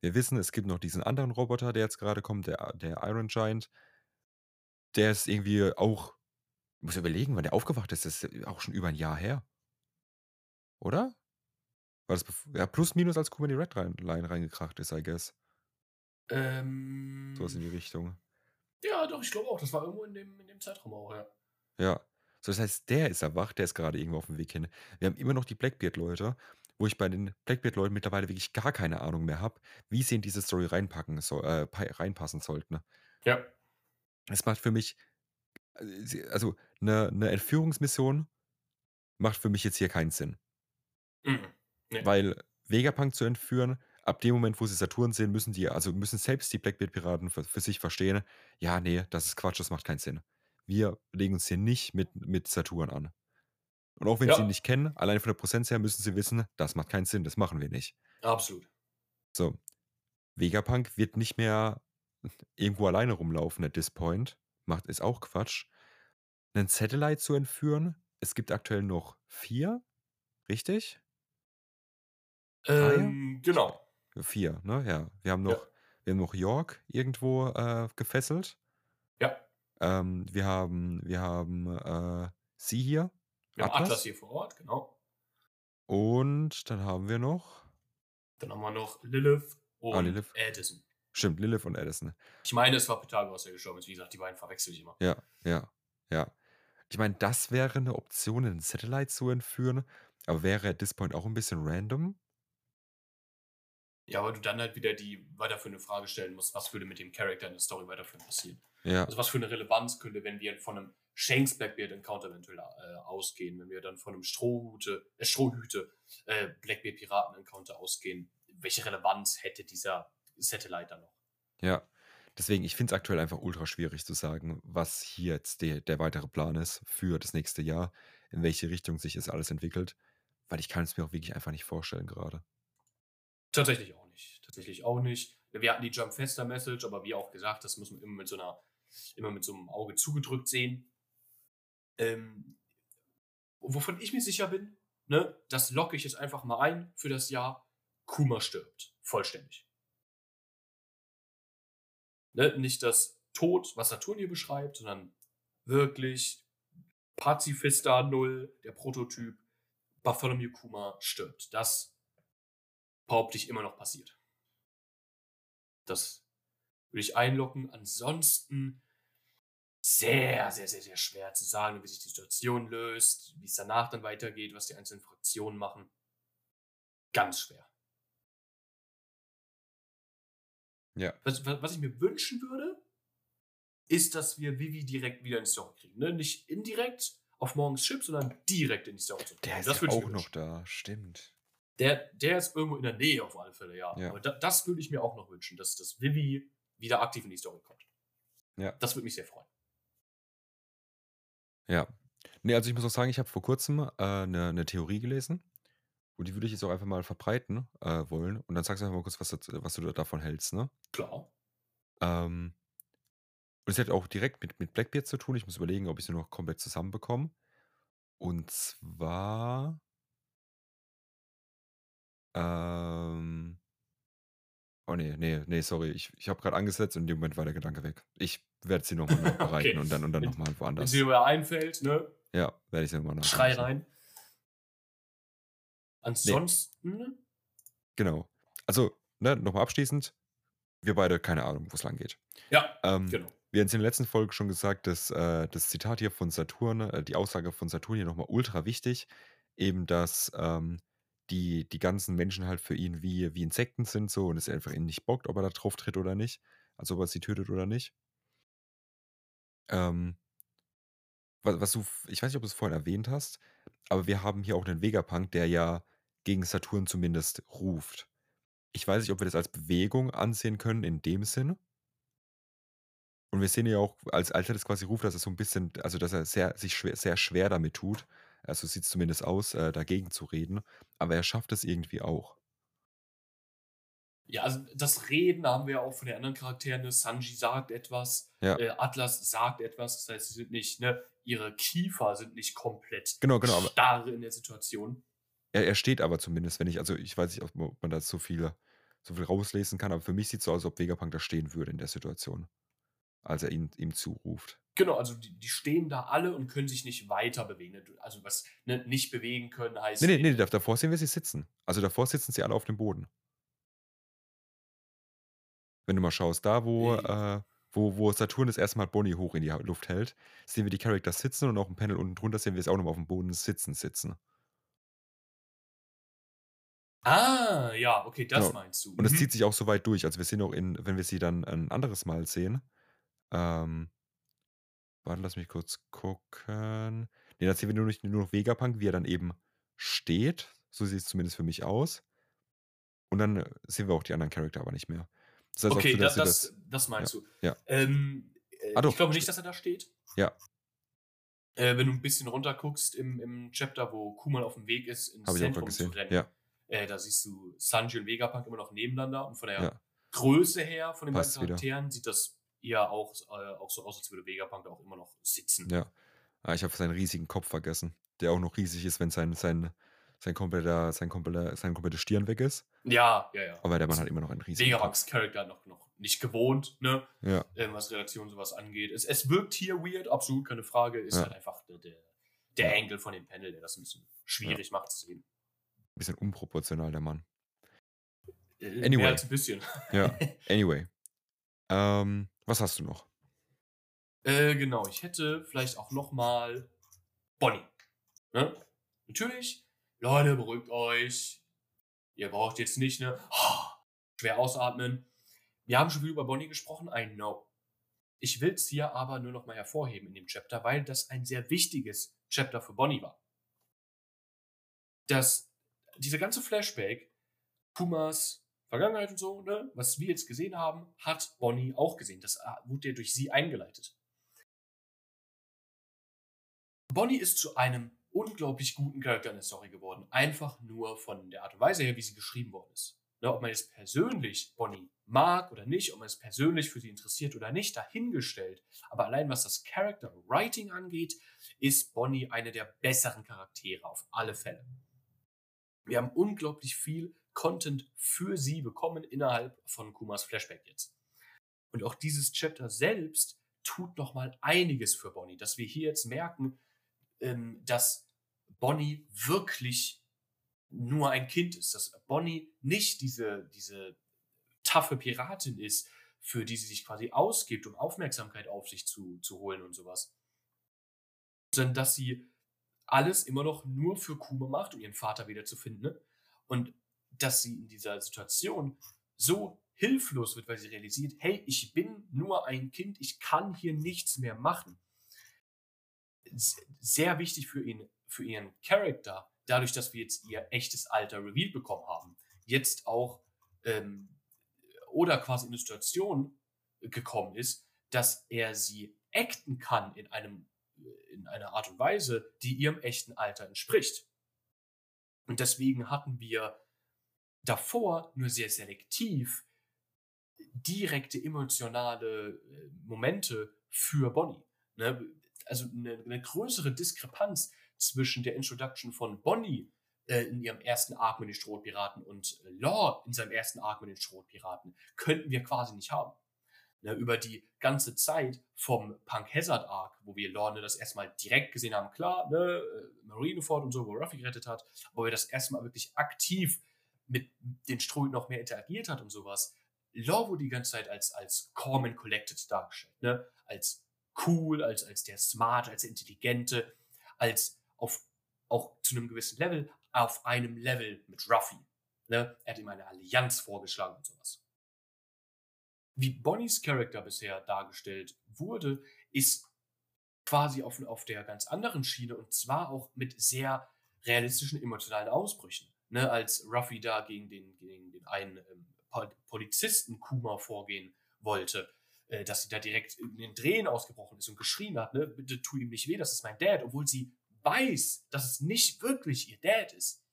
Wir wissen, es gibt noch diesen anderen Roboter, der jetzt grade kommt, der der Iron Giant. Der ist irgendwie auch ich muss überlegen, wann der aufgewacht ist. Das ist auch schon über 'n Jahr her. Oder? War das ja, plus minus als Kuma in die Red Line reingekracht ist, I guess. So was in Ähm die Richtung. Ja, doch, ich glaube auch. Das war irgendwo in dem in dem Zeitraum auch, ja. Ja. So, das heißt, der ist erwacht, der ist grade irgendwo auf'm Weg hin. Wir haben immer noch die Blackbeard-Leute, wo ich bei den Blackbeard-Leuten mittlerweile wirklich gar keine Ahnung mehr habe, wie sie in diese Story reinpacken soll äh, reinpassen sollten. Ja. Es macht für mich äh, also 'ne 'ne Entführungsmission macht für mich jetzt hier keinen Sinn. Mhm. Ne. Weil Vegapunk zu entführen ab dem Moment, wo sie Saturn sehen, müssen die also, müssen selbst die Blackbeard-Piraten für für sich verstehen: „Ja, ne, das ist Quatsch, das macht keinen Sinn. Wir legen uns hier nicht mit mit Saturn an.“ Und auch wenn sie ihn Ja. nicht kennen, allein von der Präsenz her müssen sie wissen, das macht keinen Sinn, das machen wir nicht. Absolut. So. Vegapunk wird nicht mehr irgendwo alleine rumlaufen at this point. Macht ist auch Quatsch. 'Nen Satellite zu entführen es gibt aktuell noch 4, richtig? 3? Ähm, genau. 4, ne? Ja. Wir haben Ja. noch wir haben noch York irgendwo, äh, gefesselt. Ja. Ähm, wir haben wir haben, äh, sie hier, Wir haben Atlas. Atlas hier vor Ort, genau. Und dann haben wir noch Dann haben wir noch Lilith Ah, und Lilith. Addison. Stimmt, Lilith und Addison. Ich meine, es war Pythagoras, der gestorben ist. Wie gesagt, die beiden verwechsel ich immer. Ja, ja, ja. Ich meine, das wäre 'ne Option, 'nen Satellite zu entführen, aber wäre at this point auch 'n bisschen random. Ja, weil du dann halt wieder die weiterführende Frage stellen musst, was würde mit dem Charakter in der Story weiterführend passieren? Ja. Also, was für 'ne Relevanz könnte, wenn wir von 'nem Shanks Blackbeard Encounter eventuell, äh, ausgehen, wenn wir dann von 'nem Strohhute äh, Strohhüte, äh, Blackbeard Piraten Encounter ausgehen. Welche Relevanz hätte dieser Satellite dann noch? Ja. Deswegen, ich finde es aktuell einfach ultra schwierig zu sagen, was hier jetzt de der weitere Plan ist für das nächste Jahr, in welche Richtung sich es alles entwickelt, weil ich kann es mir auch wirklich einfach nicht vorstellen grade. Tatsächlich auch nicht. Tatsächlich auch nicht. Wir hatten die Jump Faster Message, aber wie auch gesagt, das muss man immer mit so 'ner immer mit so 'nem Auge zugedrückt sehen. Ähm, wovon ich mir sicher bin, ne, das logge ich jetzt einfach mal ein für das Jahr. Kuma stirbt. Vollständig. Ne? Nicht das Tod, was Saturn hier beschreibt, sondern wirklich Pazifista Null, der Prototyp, Bartholomew Kuma stirbt. Das behaupte ich immer noch passiert. Das würde ich einloggen. Ansonsten sehr, sehr, sehr, sehr schwer zu sagen, wie sich die Situation löst, wie es danach dann weitergeht, was die einzelnen Fraktionen machen. Ganz schwer. Ja. Was, was, ich mir wünschen würde, ist, dass wir Vivi direkt wieder in die Story kriegen. Ne? Nicht indirekt auf morgens Chip, sondern direkt in die Story zu kriegen. Der ist das ja auch noch da, stimmt. Der, der ist irgendwo in der Nähe auf alle Fälle, ja. Ja. Aber da, das würde ich mir auch noch wünschen, dass, dass Vivi wieder aktiv in die Story kommt. Ja. Das würde mich sehr freuen. Ja. Nee, also ich muss auch sagen, ich habe vor kurzem äh, eine, eine Theorie gelesen. Und die würde ich jetzt auch einfach mal verbreiten äh, wollen. Und dann sagst du einfach mal kurz, was, das, was du da- davon hältst, ne? Klar. Ähm, und es hat auch direkt mit, mit Blackbeard zu tun. Ich muss überlegen, ob ich sie noch komplett zusammenbekomme. Und zwar. Ähm, oh nee, nee, nee, sorry. Ich, ich habe gerade angesetzt und in dem Moment war der Gedanke weg. Ich werde sie nochmal [LAUGHS] nachbereiten Okay. und dann, und dann Wenn- nochmal Wenn woanders. sie mir einfällt, ne? Ja, werde ich sie nochmal nachreichen. Schrei rein. Ansonsten, Genau. Also, ne, nochmal abschließend. Wir beide, keine Ahnung, wo es lang geht. ja, Ähm, genau. Wir haben es in der letzten Folge schon gesagt, dass äh, das Zitat hier von Saturn, äh, die Aussage von Saturn hier nochmal ultra wichtig, eben, dass ähm, die, die ganzen Menschen halt für ihn wie, wie Insekten sind so und es einfach ihn nicht bockt, ob er da drauf tritt oder nicht, also ob er sie tötet oder nicht. Ähm, was, was du, ich weiß nicht, ob du es vorhin erwähnt hast, aber wir haben hier auch einen Vegapunk, der ja gegen Saturn zumindest ruft. Ich weiß nicht, ob wir das als Bewegung ansehen können in dem Sinne. Und wir sehen ja auch, als, als er das quasi ruft, dass er so ein bisschen, also dass er sehr, sich schwer, sehr schwer damit tut. Also sieht es zumindest aus, äh, dagegen zu reden. Aber er schafft es irgendwie auch. Ja, also das Reden haben wir ja auch von den anderen Charakteren. Ne? Sanji sagt etwas, Ja. äh, Atlas sagt etwas. Das heißt, sie sind nicht, ne, ihre Kiefer sind nicht komplett Genau, genau, starr in der Situation. Er, er steht aber zumindest, wenn ich, also ich weiß nicht, ob man- ob man da so viel, so viel rauslesen kann, aber für mich sieht es so aus, als ob Vegapunk da stehen würde in der Situation. Als er ihn, ihm zuruft. Genau, also die, die stehen da alle und können sich nicht weiter bewegen. Ne? Also was ne, nicht bewegen können heißt. Nee, nee, nee, da- davor sehen wir sie sitzen. Also davor sitzen sie alle auf dem Boden. Wenn du mal schaust, da wo, Nee. äh, wo, wo Saturn das erste Mal Bonnie hoch in die Luft hält, sehen wir die Charakter sitzen und auch im Panel unten drunter sehen wir es auch nochmal auf dem Boden sitzen, sitzen. Ah, ja, okay, das Genau. meinst du. Und es Mhm. zieht sich auch so weit durch. Also wir sehen auch in, wenn wir sie dann ein anderes Mal sehen, ähm, warte, lass mich kurz gucken. Ne, da sehen wir nur, nicht, nur noch Vegapunk, wie er dann eben steht. So sieht es zumindest für mich aus. Und dann äh, sehen wir auch die anderen Charakter aber nicht mehr. Das heißt Okay, so, da, dass sie das, das meinst du. ja. Ähm, äh, Ah, doch, ich glaube nicht, dass er da steht. Ja. Äh, wenn du ein bisschen runter guckst im, im Chapter, wo Kuman auf dem Weg ist, ins gerade Zentrum zu rennen, Ja, äh, da siehst du Sanji und Vegapunk immer noch nebeneinander und von der ja. Größe her von den Passt beiden wieder. Charakteren sieht das eher auch, äh, auch so aus, als würde Vegapunk auch immer noch sitzen. Ja. Ah, ich habe seinen riesigen Kopf vergessen, der auch noch riesig ist, wenn sein, sein, sein, kompletter, sein, kompletter, sein komplette Stirn weg ist. Ja, ja, ja. Aber der Mann hat immer noch einen riesigen Vegapunks Kopf. Charakter noch, noch nicht gewohnt, ne? Ja, ähm, was Relation sowas angeht. Es, es wirkt hier weird, absolut keine Frage. Ist Ja. halt einfach der, der, der Ja. Angle von dem Panel, der das ein bisschen schwierig macht zu sehen. ein bisschen unproportional, der Mann. Äh, Anyway. Mehr als ein bisschen. Ja, [LAUGHS] anyway. Ähm, was hast du noch? äh, genau, ich hätte vielleicht auch noch mal Bonnie. Ne? Natürlich, Leute, beruhigt euch. Ihr braucht jetzt nicht, ne? Schwer ausatmen. Wir haben schon viel über Bonnie gesprochen, I know. Ich will es hier aber nur noch mal hervorheben in dem Chapter, weil das ein sehr wichtiges Chapter für Bonnie war. Das, dieser ganze Flashback, Pumas Vergangenheit und so, ne, was wir jetzt gesehen haben, hat Bonnie auch gesehen. Das äh, wurde ja durch sie eingeleitet. Bonnie ist zu einem unglaublich guten Charakter in der Story geworden. Einfach nur von der Art und Weise her, wie sie geschrieben worden ist. Ne, ob man jetzt persönlich Bonnie mag oder nicht, ob man es persönlich für sie interessiert oder nicht, dahingestellt. Aber allein was das Character Writing angeht, ist Bonnie eine der besseren Charaktere auf alle Fälle. Wir haben unglaublich viel Content für sie bekommen innerhalb von Kumas Flashback jetzt. Und auch dieses Chapter selbst tut nochmal einiges für Bonnie, dass wir hier jetzt merken, ähm, dass Bonnie wirklich nur ein Kind ist, dass Bonnie nicht diese, diese taffe Piratin ist, für die sie sich quasi ausgibt, um Aufmerksamkeit auf sich zu, zu holen und sowas. Sondern dass sie alles immer noch nur für Kuma macht, um ihren Vater wiederzufinden. Ne? Und dass sie in dieser Situation so hilflos wird, weil sie realisiert, hey, ich bin nur ein Kind, ich kann hier nichts mehr machen. Sehr wichtig für ihn, für ihren Charakter, dadurch, dass wir jetzt ihr echtes Alter revealed bekommen haben, jetzt auch ähm, oder quasi in eine Situation gekommen ist, dass er sie acten kann in einem in einer Art und Weise, die ihrem echten Alter entspricht. Und deswegen hatten wir davor nur sehr selektiv direkte emotionale äh, Momente für Bonnie. Ne? Also eine, eine, größere Diskrepanz zwischen der Introduction von Bonnie äh, in ihrem ersten Arc mit den Strohpiraten und Law in seinem ersten Arc mit den Strohpiraten könnten wir quasi nicht haben ne, über die ganze Zeit vom Punk Hazard Arc, wo wir Lorne das erstmal direkt gesehen haben, klar, ne, äh, Marineford und so, wo Ruffy gerettet hat, wo er das erstmal wirklich aktiv mit den Strohhüten noch mehr interagiert hat und sowas. Law wurde die ganze Zeit als, als calm and collected dargestellt, ne, als cool, als, als der smart, als der intelligente, als auf, auch zu einem gewissen Level, auf einem Level mit Ruffy. Ne? Er hat ihm eine Allianz vorgeschlagen und sowas wie Bonnies Charakter bisher dargestellt wurde, ist quasi auf, auf der ganz anderen Schiene und zwar auch mit sehr realistischen emotionalen Ausbrüchen. Ne, als Ruffy da gegen den, gegen den einen ähm, Polizisten Kuma vorgehen wollte, äh, dass sie da direkt in den Drehen ausgebrochen ist und geschrien hat, ne, bitte tu ihm nicht weh, das ist mein Dad, obwohl sie weiß, dass es nicht wirklich ihr Dad ist.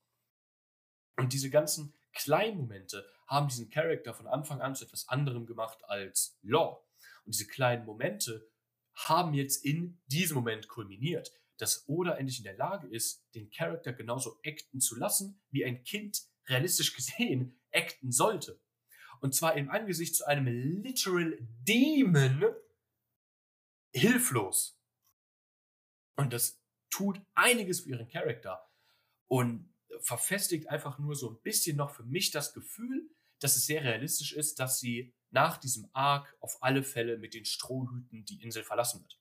Und diese ganzen kleinen Momente haben diesen Charakter von Anfang an zu etwas anderem gemacht als Law. Und diese kleinen Momente haben jetzt in diesem Moment kulminiert, dass Oda endlich in der Lage ist, den Charakter genauso acten zu lassen, wie ein Kind realistisch gesehen [LAUGHS] acten sollte. Und zwar im Angesicht zu einem literal Demon hilflos. Und das tut einiges für ihren Charakter und verfestigt einfach nur so ein bisschen noch für mich das Gefühl, dass es sehr realistisch ist, dass sie nach diesem Arc auf alle Fälle mit den Strohhüten die Insel verlassen wird.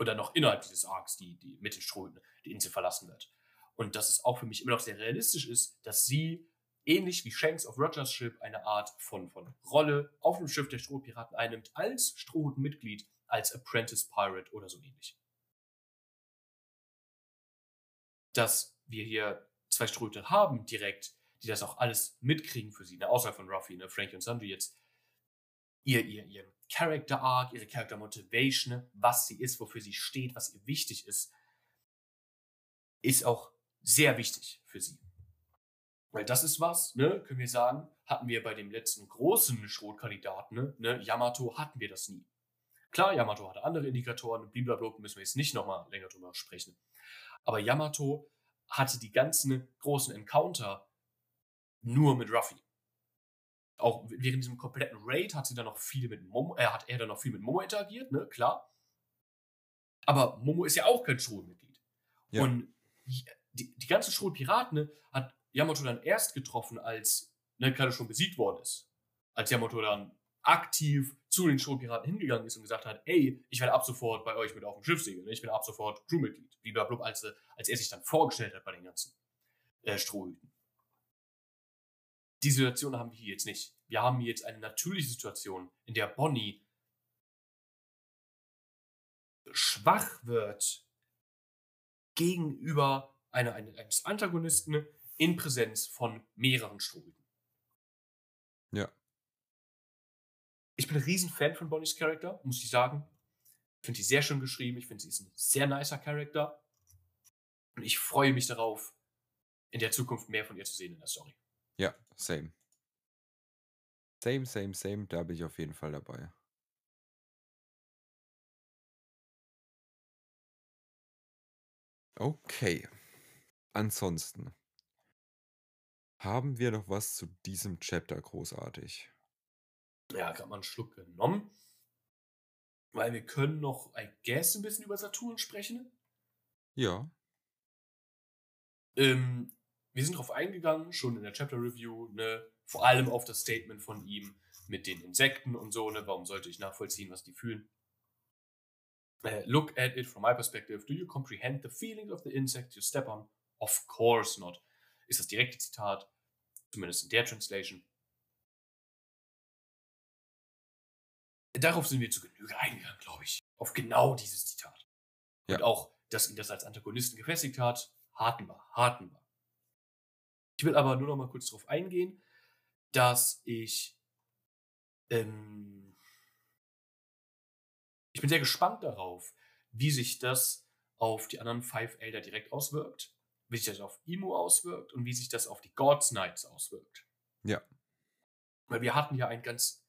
Oder noch innerhalb dieses Arcs, die, die mit den Strohhüten die Insel verlassen wird. Und dass es auch für mich immer noch sehr realistisch ist, dass sie, ähnlich wie Shanks auf Rogers Schiff, eine Art von, von Rolle auf dem Schiff der Strohpiraten einnimmt, als Strohhutenmitglied, als Apprentice Pirate oder so ähnlich. Dass wir hier zwei Strohhüte haben direkt, die das auch alles mitkriegen für sie, ne? außer von Ruffy, ne? Frankie und Sundry jetzt, ihr, ihr, ihr Character Arc, ihre Character Motivation, was sie ist, wofür sie steht, was ihr wichtig ist, ist auch sehr wichtig für sie. Weil das ist was, ne, können wir sagen, hatten wir bei dem letzten großen Schrotkandidaten, ne, ne, Yamato, hatten wir das nie. Klar, Yamato hatte andere Indikatoren, blablabla, müssen wir jetzt nicht nochmal länger drüber sprechen. Aber Yamato hatte die ganzen großen Encounter nur mit Ruffy. Auch während diesem kompletten Raid hat sie dann noch viel mit Momo, äh, hat er dann noch viel mit Momo interagiert, ne, klar. Aber Momo ist ja auch kein Schulmitglied. Ja. Und die, die ganze Schulpiraten ne, hat Yamato dann erst getroffen, als ne, gerade schon besiegt worden ist. Als Yamato dann aktiv zu den Schulpiraten hingegangen ist und gesagt hat, ey, ich werde ab sofort bei euch mit auf dem Schiff segeln, ne? ich bin ab sofort Crewmitglied. Blablabla, als, als er sich dann vorgestellt hat bei den ganzen äh, Strohhüten. Die Situation haben wir hier jetzt nicht. Wir haben hier jetzt eine natürliche Situation, in der Bonnie schwach wird gegenüber einer, eines Antagonisten in Präsenz von mehreren Strohhüten. Ja. Ich bin ein Riesenfan von Bonnies Charakter, muss ich sagen. Ich finde sie sehr schön geschrieben. Ich finde sie ist ein sehr nicer Charakter. Und ich freue mich darauf, in der Zukunft mehr von ihr zu sehen in der Story. Ja, same. Same, same, same. Da bin ich auf jeden Fall dabei. Okay. Ansonsten. Haben wir noch was zu diesem Chapter großartig? Ja, gerade mal einen Schluck genommen. Weil wir können noch, I guess, ein bisschen über Saturn sprechen. Ja. Ähm, wir sind darauf eingegangen, schon in der Chapter Review, ne, vor allem auf das Statement von ihm mit den Insekten und so, ne, warum sollte ich nachvollziehen, was die fühlen? Uh, look at it from my perspective. Do you comprehend the feelings of the insect you step on? Of course not. Ist das direkte Zitat, zumindest in der Translation. Darauf sind wir zu Genüge eingegangen, glaube ich. Auf genau dieses Zitat. Ja. Und auch, dass ihn das als Antagonisten gefestigt hat, haten wir, haten wir. Ich will aber nur noch mal kurz darauf eingehen, dass ich ähm, ich bin sehr gespannt darauf, wie sich das auf die anderen Five Elder direkt auswirkt, wie sich das auf Imo auswirkt und wie sich das auf die Gods Knights auswirkt. Ja. Weil wir hatten ja ein ganz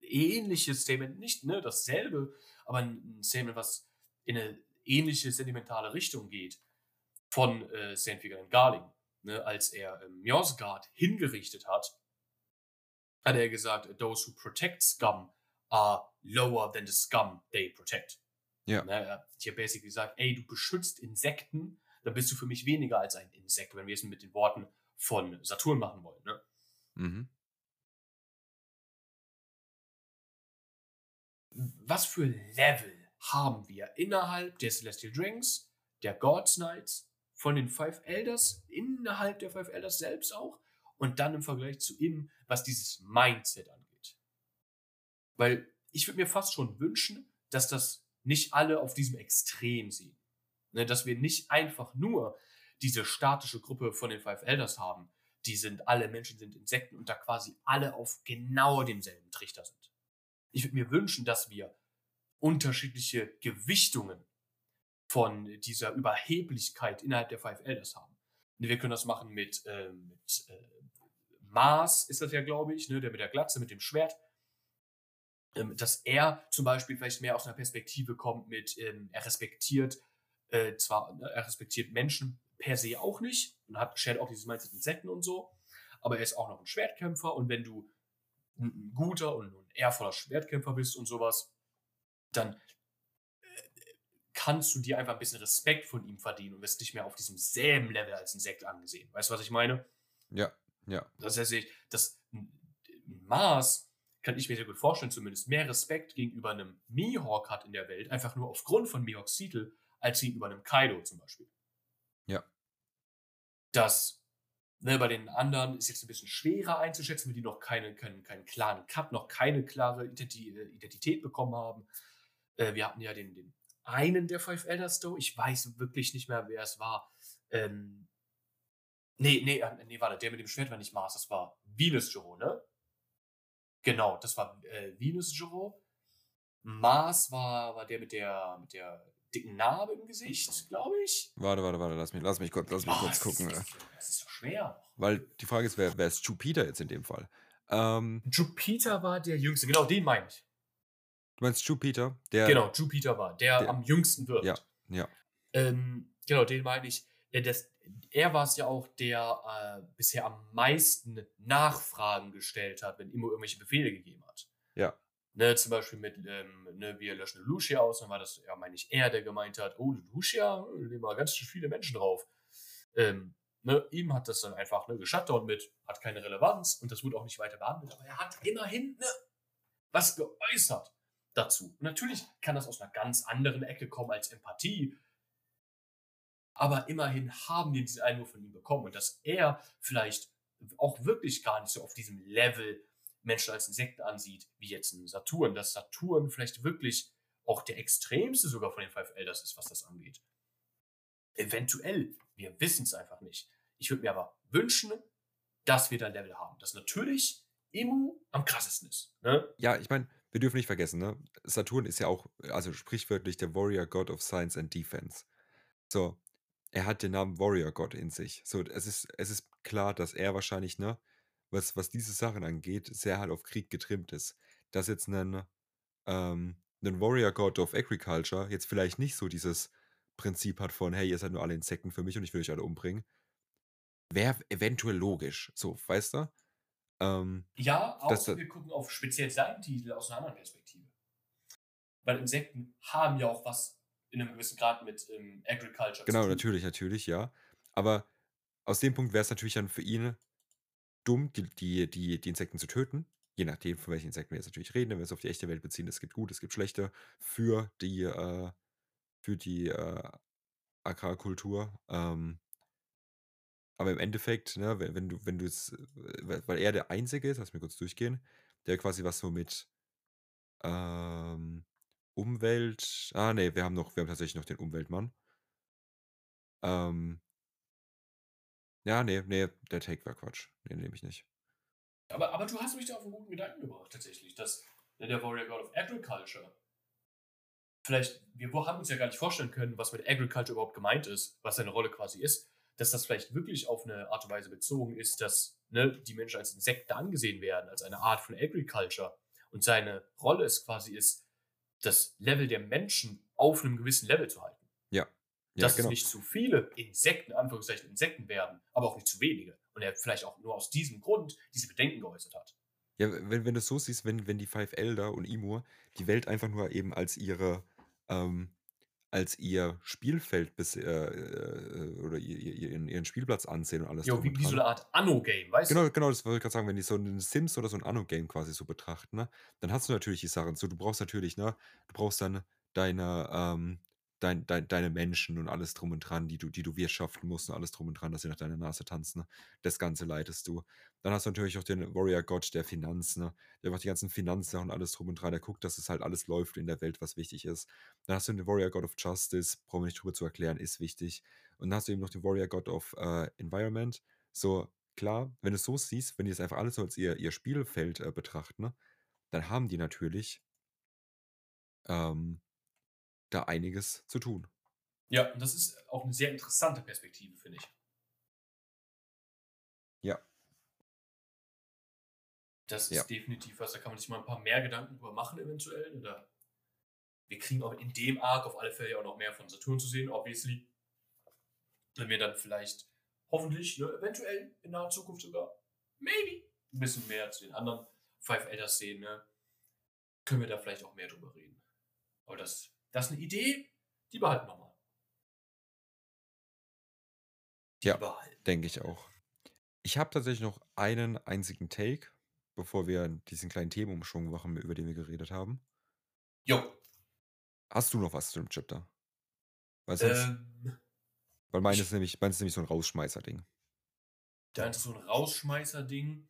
ähnliches Statement, nicht ne, dasselbe, aber ein Statement, was in eine ähnliche sentimentale Richtung geht von äh, St. Vigan Garling. Ne, als er ähm, Mjosgard hingerichtet hat, hat er gesagt, those who protect scum are lower than the scum they protect. Ja. Ne, ich habe basically gesagt, ey, du beschützt Insekten, dann bist du für mich weniger als ein Insekt, wenn wir es mit den Worten von Saturn machen wollen. Ne? Mhm. Was für Level haben wir innerhalb der Celestial Drinks, der Gods Knights, von den Five Elders, innerhalb der Five Elders selbst auch und dann im Vergleich zu ihm, was dieses Mindset angeht. Weil ich würde mir fast schon wünschen, dass das nicht alle auf diesem Extrem sehen. Ne, dass wir nicht einfach nur diese statische Gruppe von den Five Elders haben, die sind alle Menschen sind Insekten und da quasi alle auf genau demselben Trichter sind. Ich würde mir wünschen, dass wir unterschiedliche Gewichtungen von dieser Überheblichkeit innerhalb der Five Elders haben. Wir können das machen mit, äh, mit äh, Mars, ist das ja, glaube ich, ne, der mit der Glatze, mit dem Schwert. Ähm, dass er zum Beispiel vielleicht mehr aus einer Perspektive kommt mit, ähm, er respektiert äh, zwar, ne, er respektiert Menschen per se auch nicht und hat shared auch dieses Mindset Insekten und so, aber er ist auch noch ein Schwertkämpfer und wenn du ein guter und ein ehrvoller Schwertkämpfer bist und sowas, dann kannst du dir einfach ein bisschen Respekt von ihm verdienen und wirst nicht mehr auf diesem selben Level als Insekt angesehen. Weißt du, was ich meine? Ja, ja. Das heißt, das Mars kann ich mir sehr gut vorstellen, zumindest mehr Respekt gegenüber einem Mihawk hat in der Welt, einfach nur aufgrund von Mihawks Titel, als gegenüber einem Kaido zum Beispiel. Ja. Das ne, bei den anderen ist jetzt ein bisschen schwerer einzuschätzen, weil die noch keine, keinen, keinen klaren Cut, noch keine klare Identität bekommen haben. Äh, wir hatten ja den, den einen der Five Elder Stowe. Ich weiß wirklich nicht mehr, wer es war. Ähm, nee, nee, äh, nee, warte, der mit dem Schwert war nicht Mars, das war Venus Joro, ne? Genau, das war äh, Venus Joro. Mars war, war der mit der, mit der dicken Narbe im Gesicht, glaube ich. Warte, warte, warte, lass mich, lass mich kurz, lass mich Oh, kurz gucken. Ist, das ist so schwer. Weil die Frage ist, wer, wer ist Jupiter jetzt in dem Fall? Ähm, Jupiter war der Jüngste, genau, den meine ich. Du meinst Jupiter? Der, Genau, Jupiter war, der, der- am jüngsten wird. Ja, ja. Ähm, genau, den meine ich. Äh, Das, er war es ja auch, der äh, bisher am meisten Nachfragen gestellt hat, wenn Immo irgendwelche Befehle gegeben hat. Ja. Ne, zum Beispiel mit, ähm, ne, wir löschen Lucia aus, dann war das ja, meine ich, er, der gemeint hat, oh, Lucia, äh, nehmen wir ganz schön viele Menschen drauf. Ähm, ne, ihm hat das dann einfach ne, geshutdown mit, hat keine Relevanz und das wurde auch nicht weiter behandelt, aber er hat immerhin ne, was geäußert dazu. Und natürlich kann das aus einer ganz anderen Ecke kommen als Empathie, aber immerhin haben wir diesen Einwurf von ihm bekommen und dass er vielleicht auch wirklich gar nicht so auf diesem Level Menschen als Insekten ansieht, wie jetzt ein Saturn, dass Saturn vielleicht wirklich auch der extremste sogar von den Five Elders ist, was das angeht. Eventuell, wir wissen es einfach nicht. Ich würde mir aber wünschen, dass wir da Level haben, dass natürlich Emu am krassesten ist. Ne? Ja, ich meine, wir dürfen nicht vergessen, ne? Saturn ist ja auch, also sprichwörtlich der Warrior God of Science and Defense. So, er hat den Namen Warrior God in sich. So, es ist, es ist klar, dass er wahrscheinlich, ne, was, was diese Sachen angeht, sehr halt auf Krieg getrimmt ist. Dass jetzt ein, ähm, ein Warrior God of Agriculture jetzt vielleicht nicht so dieses Prinzip hat von, hey, ihr seid nur alle Insekten für mich und ich will euch alle umbringen. wäre eventuell logisch. So, weißt du? Ähm, Ja, da, wir gucken auf speziell seinen Titel aus einer anderen Perspektive. Weil Insekten haben ja auch was in einem gewissen Grad mit ähm, Agriculture zu genau, tun. natürlich, natürlich, ja. Aber aus dem Punkt wäre es natürlich dann für ihn dumm, die, die, die, die Insekten zu töten. Je nachdem, von welchen Insekten wir jetzt natürlich reden, wenn wir es auf die echte Welt beziehen, es gibt gute, es gibt schlechte für die, äh, für die äh, Agrarkultur. Ähm, aber im Endeffekt, ne, wenn, wenn du, wenn du es, äh, weil er der Einzige ist, lass mich kurz durchgehen, der quasi was so mit ähm, Umwelt. Ah, nee, wir haben noch, wir haben tatsächlich noch den Umweltmann. Ähm, ja, nee, nee, der Take war Quatsch. Den nehme ich nicht. Aber, aber du hast mich da auf einen guten Gedanken gebracht, tatsächlich, dass der Warrior God of Agriculture vielleicht, wir haben uns ja gar nicht vorstellen können, was mit Agriculture überhaupt gemeint ist, was seine Rolle quasi ist, dass das vielleicht wirklich auf eine Art und Weise bezogen ist, dass ne, die Menschen als Insekten angesehen werden, als eine Art von Agriculture. Und seine Rolle ist quasi ist, das Level der Menschen auf einem gewissen Level zu halten. Ja. Ja, dass genau. es nicht zu viele Insekten, Anführungszeichen Insekten werden, aber auch nicht zu wenige. Und er vielleicht auch nur aus diesem Grund diese Bedenken geäußert hat. Ja, wenn, wenn du es so siehst, wenn, wenn die Five Elder und Imur die Welt einfach nur eben als ihre, ähm, als ihr Spielfeld bis, äh, äh, oder ihr, ihr, ihren, ihren Spielplatz ansehen und alles drum wie, wie so eine Art Anno-Game, weißt du? Genau, genau, das wollte ich gerade sagen, wenn die so ein Sims oder so ein Anno-Game quasi so betrachten, ne, dann hast du natürlich die Sachen. So, du brauchst natürlich, ne, du brauchst dann deine, ähm, dein, dein, deine Menschen und alles drum und dran, die du, die du wirtschaften musst und alles drum und dran, dass sie nach deiner Nase tanzen. Ne? Das Ganze leitest du. Dann hast du natürlich auch den Warrior God der Finanzen, ne? der macht die ganzen Finanzsachen und alles drum und dran, der guckt, dass es halt alles läuft in der Welt, was wichtig ist. Dann hast du den Warrior God of Justice, brauchen wir nicht drüber zu erklären, ist wichtig. Und dann hast du eben noch den Warrior God of äh, Environment. So, klar, wenn du es so siehst, wenn die es einfach alles so als ihr, ihr Spielfeld äh, betrachten, ne, dann haben die natürlich ähm, da einiges zu tun. Ja, und das ist auch eine sehr interessante Perspektive, finde ich. Ja. Das ist Ja. definitiv was, da kann man sich mal ein paar mehr Gedanken drüber machen, eventuell. Oder wir kriegen auch in dem Arc auf alle Fälle auch noch mehr von Saturn zu sehen, obviously. Wenn wir dann vielleicht, hoffentlich, ne, eventuell in naher Zukunft sogar, maybe, ein bisschen mehr zu den anderen Five Elders sehen, ne, können wir da vielleicht auch mehr drüber reden. Aber das, das ist eine Idee, die behalten wir mal. Die Ja. Denke ich auch. Ich habe tatsächlich noch einen einzigen Take, bevor wir diesen kleinen Themenumschwung machen, über den wir geredet haben. Jo. Hast du noch was zu dem Chapter? Weil sonst, Ähm, weil meines ist nämlich, meines ist nämlich so ein Rausschmeißer-Ding. Da ist so ein Rausschmeißer-Ding.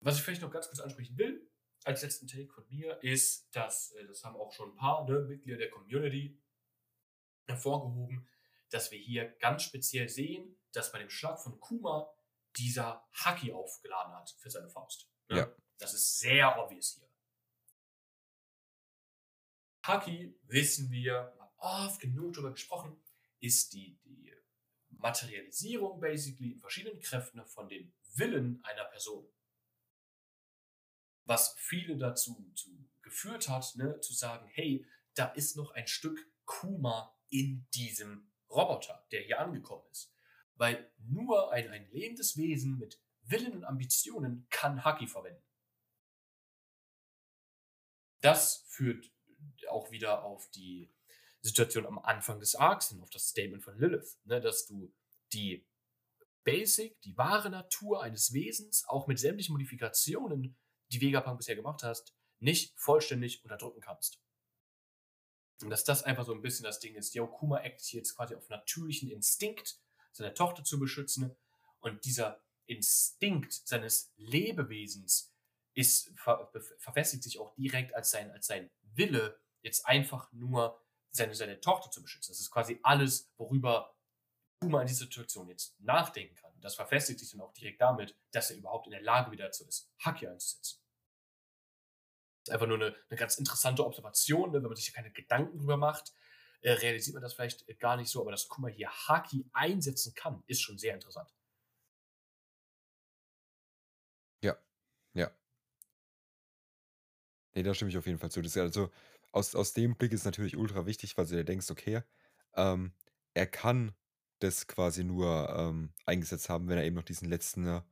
Was ich vielleicht noch ganz kurz ansprechen will, als letzten Take von mir, ist, dass, äh, das haben auch schon ein paar ne, Mitglieder der Community hervorgehoben, dass wir hier ganz speziell sehen, dass bei dem Schlag von Kuma dieser Haki aufgeladen hat für seine Faust. Ne? Ja. Das ist sehr obvious hier. Haki, wissen wir, oft genug darüber gesprochen, ist die, die Materialisierung basically in verschiedenen Kräften von dem Willen einer Person. Was viele dazu zu geführt hat, ne, zu sagen, hey, da ist noch ein Stück Kuma in diesem Roboter, der hier angekommen ist. Weil nur ein, ein lebendes Wesen mit Willen und Ambitionen kann Haki verwenden. Das führt auch wieder auf die Situation am Anfang des Arcs hin, auf das Statement von Lilith, ne, dass du die Basic, die wahre Natur eines Wesens, auch mit sämtlichen Modifikationen, die Vegapunk bisher gemacht hast, nicht vollständig unterdrücken kannst. Und dass das einfach so ein bisschen das Ding ist, Yo, Kuma acts hier jetzt quasi auf natürlichen Instinkt, seine Tochter zu beschützen. Und dieser Instinkt seines Lebewesens ist, ver, verfestigt sich auch direkt als sein, als sein Wille, jetzt einfach nur seine, seine Tochter zu beschützen. Das ist quasi alles, worüber Kuma in dieser Situation jetzt nachdenken kann. Das verfestigt sich dann auch direkt damit, dass er überhaupt in der Lage wieder dazu ist, Haki einzusetzen. Das ist einfach nur eine, eine ganz interessante Observation, ne? wenn man sich ja keine Gedanken drüber macht, äh, realisiert man das vielleicht gar nicht so, aber dass Kuma hier Haki einsetzen kann, ist schon sehr interessant. Ja, ja. Nee, da stimme ich auf jeden Fall zu. Das ist also, aus, aus dem Blick ist natürlich ultra wichtig, weil du dir denkst, okay, ähm, er kann das quasi nur, ähm, eingesetzt haben, wenn er eben noch diesen letzten äh,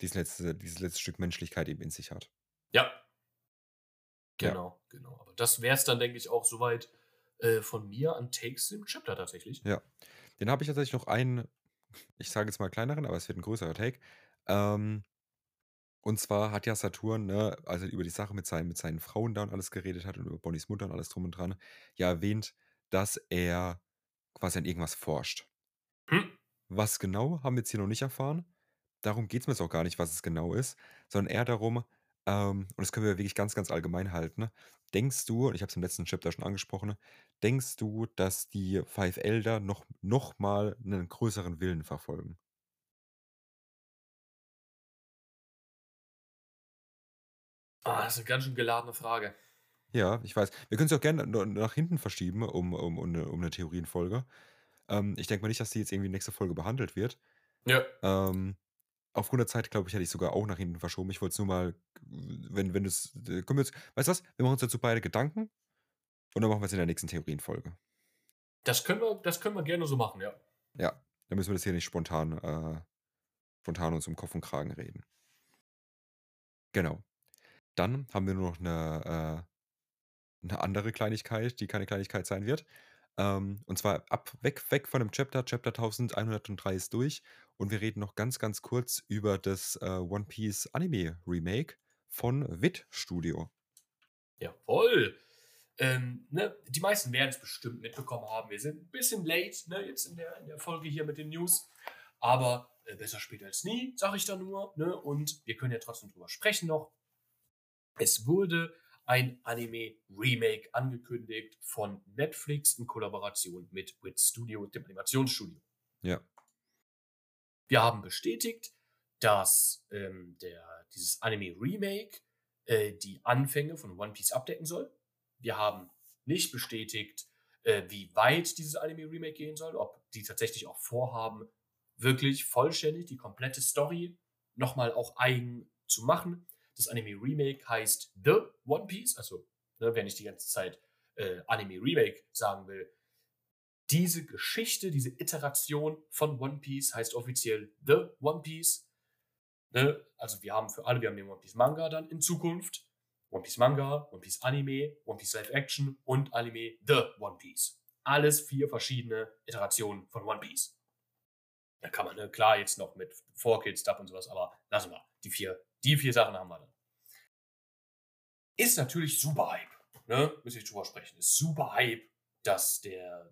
diesen letzte dieses letzte Stück Menschlichkeit eben in sich hat. Ja. Ja. Genau, genau. Aber das wäre es dann, denke ich, auch soweit äh, von mir an Takes im Chapter tatsächlich. Ja. Den habe ich tatsächlich noch einen, ich sage jetzt mal kleineren, aber es wird ein größerer Take. Ähm, und zwar hat ja Saturn, ne, als er über die Sache mit seinen mit seinen Frauen da und alles geredet hat und über Bonnies Mutter und alles drum und dran, ja erwähnt, dass er quasi an irgendwas forscht. Was genau, haben wir jetzt hier noch nicht erfahren. Darum geht es mir jetzt auch gar nicht, was es genau ist, sondern eher darum, ähm, und das können wir wirklich ganz, ganz allgemein halten. ne? Denkst du, und ich habe es im letzten Chapter schon angesprochen, denkst du, dass die Five Elder noch, noch mal einen größeren Willen verfolgen? Ah, das ist eine ganz schön geladene Frage. Ja, ich weiß. Wir können es auch gerne nach hinten verschieben, um, um, um, eine, um eine Theorienfolge. Ähm, ich denke mal nicht, dass die jetzt irgendwie nächste Folge behandelt wird. Ja. Ähm, aufgrund der Zeit, glaube ich, hätte ich sogar auch nach hinten verschoben. Ich wollte es nur mal, wenn, wenn es, äh, können wir jetzt, weißt du was? Wir machen uns dazu beide Gedanken und dann machen wir es in der nächsten Theorienfolge. Das können wir, das können wir gerne so machen, ja. Ja, dann müssen wir das hier nicht spontan, äh, spontan uns um Kopf und Kragen reden. Genau. Dann haben wir nur noch eine, äh, eine andere Kleinigkeit, die keine Kleinigkeit sein wird. Ähm, und zwar ab, weg, weg von dem Chapter. Chapter 1103 ist durch. Und wir reden noch ganz, ganz kurz über das äh, One Piece Anime Remake von Wit Studio. Jawohl. Ähm, ne, die meisten werden es bestimmt mitbekommen haben. Wir sind ein bisschen late, ne, jetzt in der, in der Folge hier mit den News. Aber äh, besser später als nie, sage ich da nur. Ne? Und wir können ja trotzdem drüber sprechen noch. Es wurde ein Anime-Remake angekündigt von Netflix in Kollaboration mit Wit Studio, dem Animationsstudio. Ja. Wir haben bestätigt, dass ähm, der, dieses Anime-Remake äh, die Anfänge von One Piece abdecken soll. Wir haben nicht bestätigt, äh, wie weit dieses Anime-Remake gehen soll, ob die tatsächlich auch vorhaben, wirklich vollständig die komplette Story nochmal auch eigen zu machen. Das Anime-Remake heißt The One Piece, also ne, wenn ich die ganze Zeit äh, Anime-Remake sagen will, diese Geschichte, diese Iteration von One Piece heißt offiziell The One Piece. Ne? Also wir haben für alle, wir haben den One Piece Manga dann in Zukunft. One Piece Manga, One Piece Anime, One Piece Live Action und Anime The One Piece. Alles vier verschiedene Iterationen von One Piece. Da kann man, ne, klar, jetzt noch mit 4Kids Stuff und sowas, aber lassen wir. Die vier, die vier Sachen haben wir dann. Ist natürlich super Hype. Ne? Müssen nicht drüber sprechen. Ist super Hype, dass der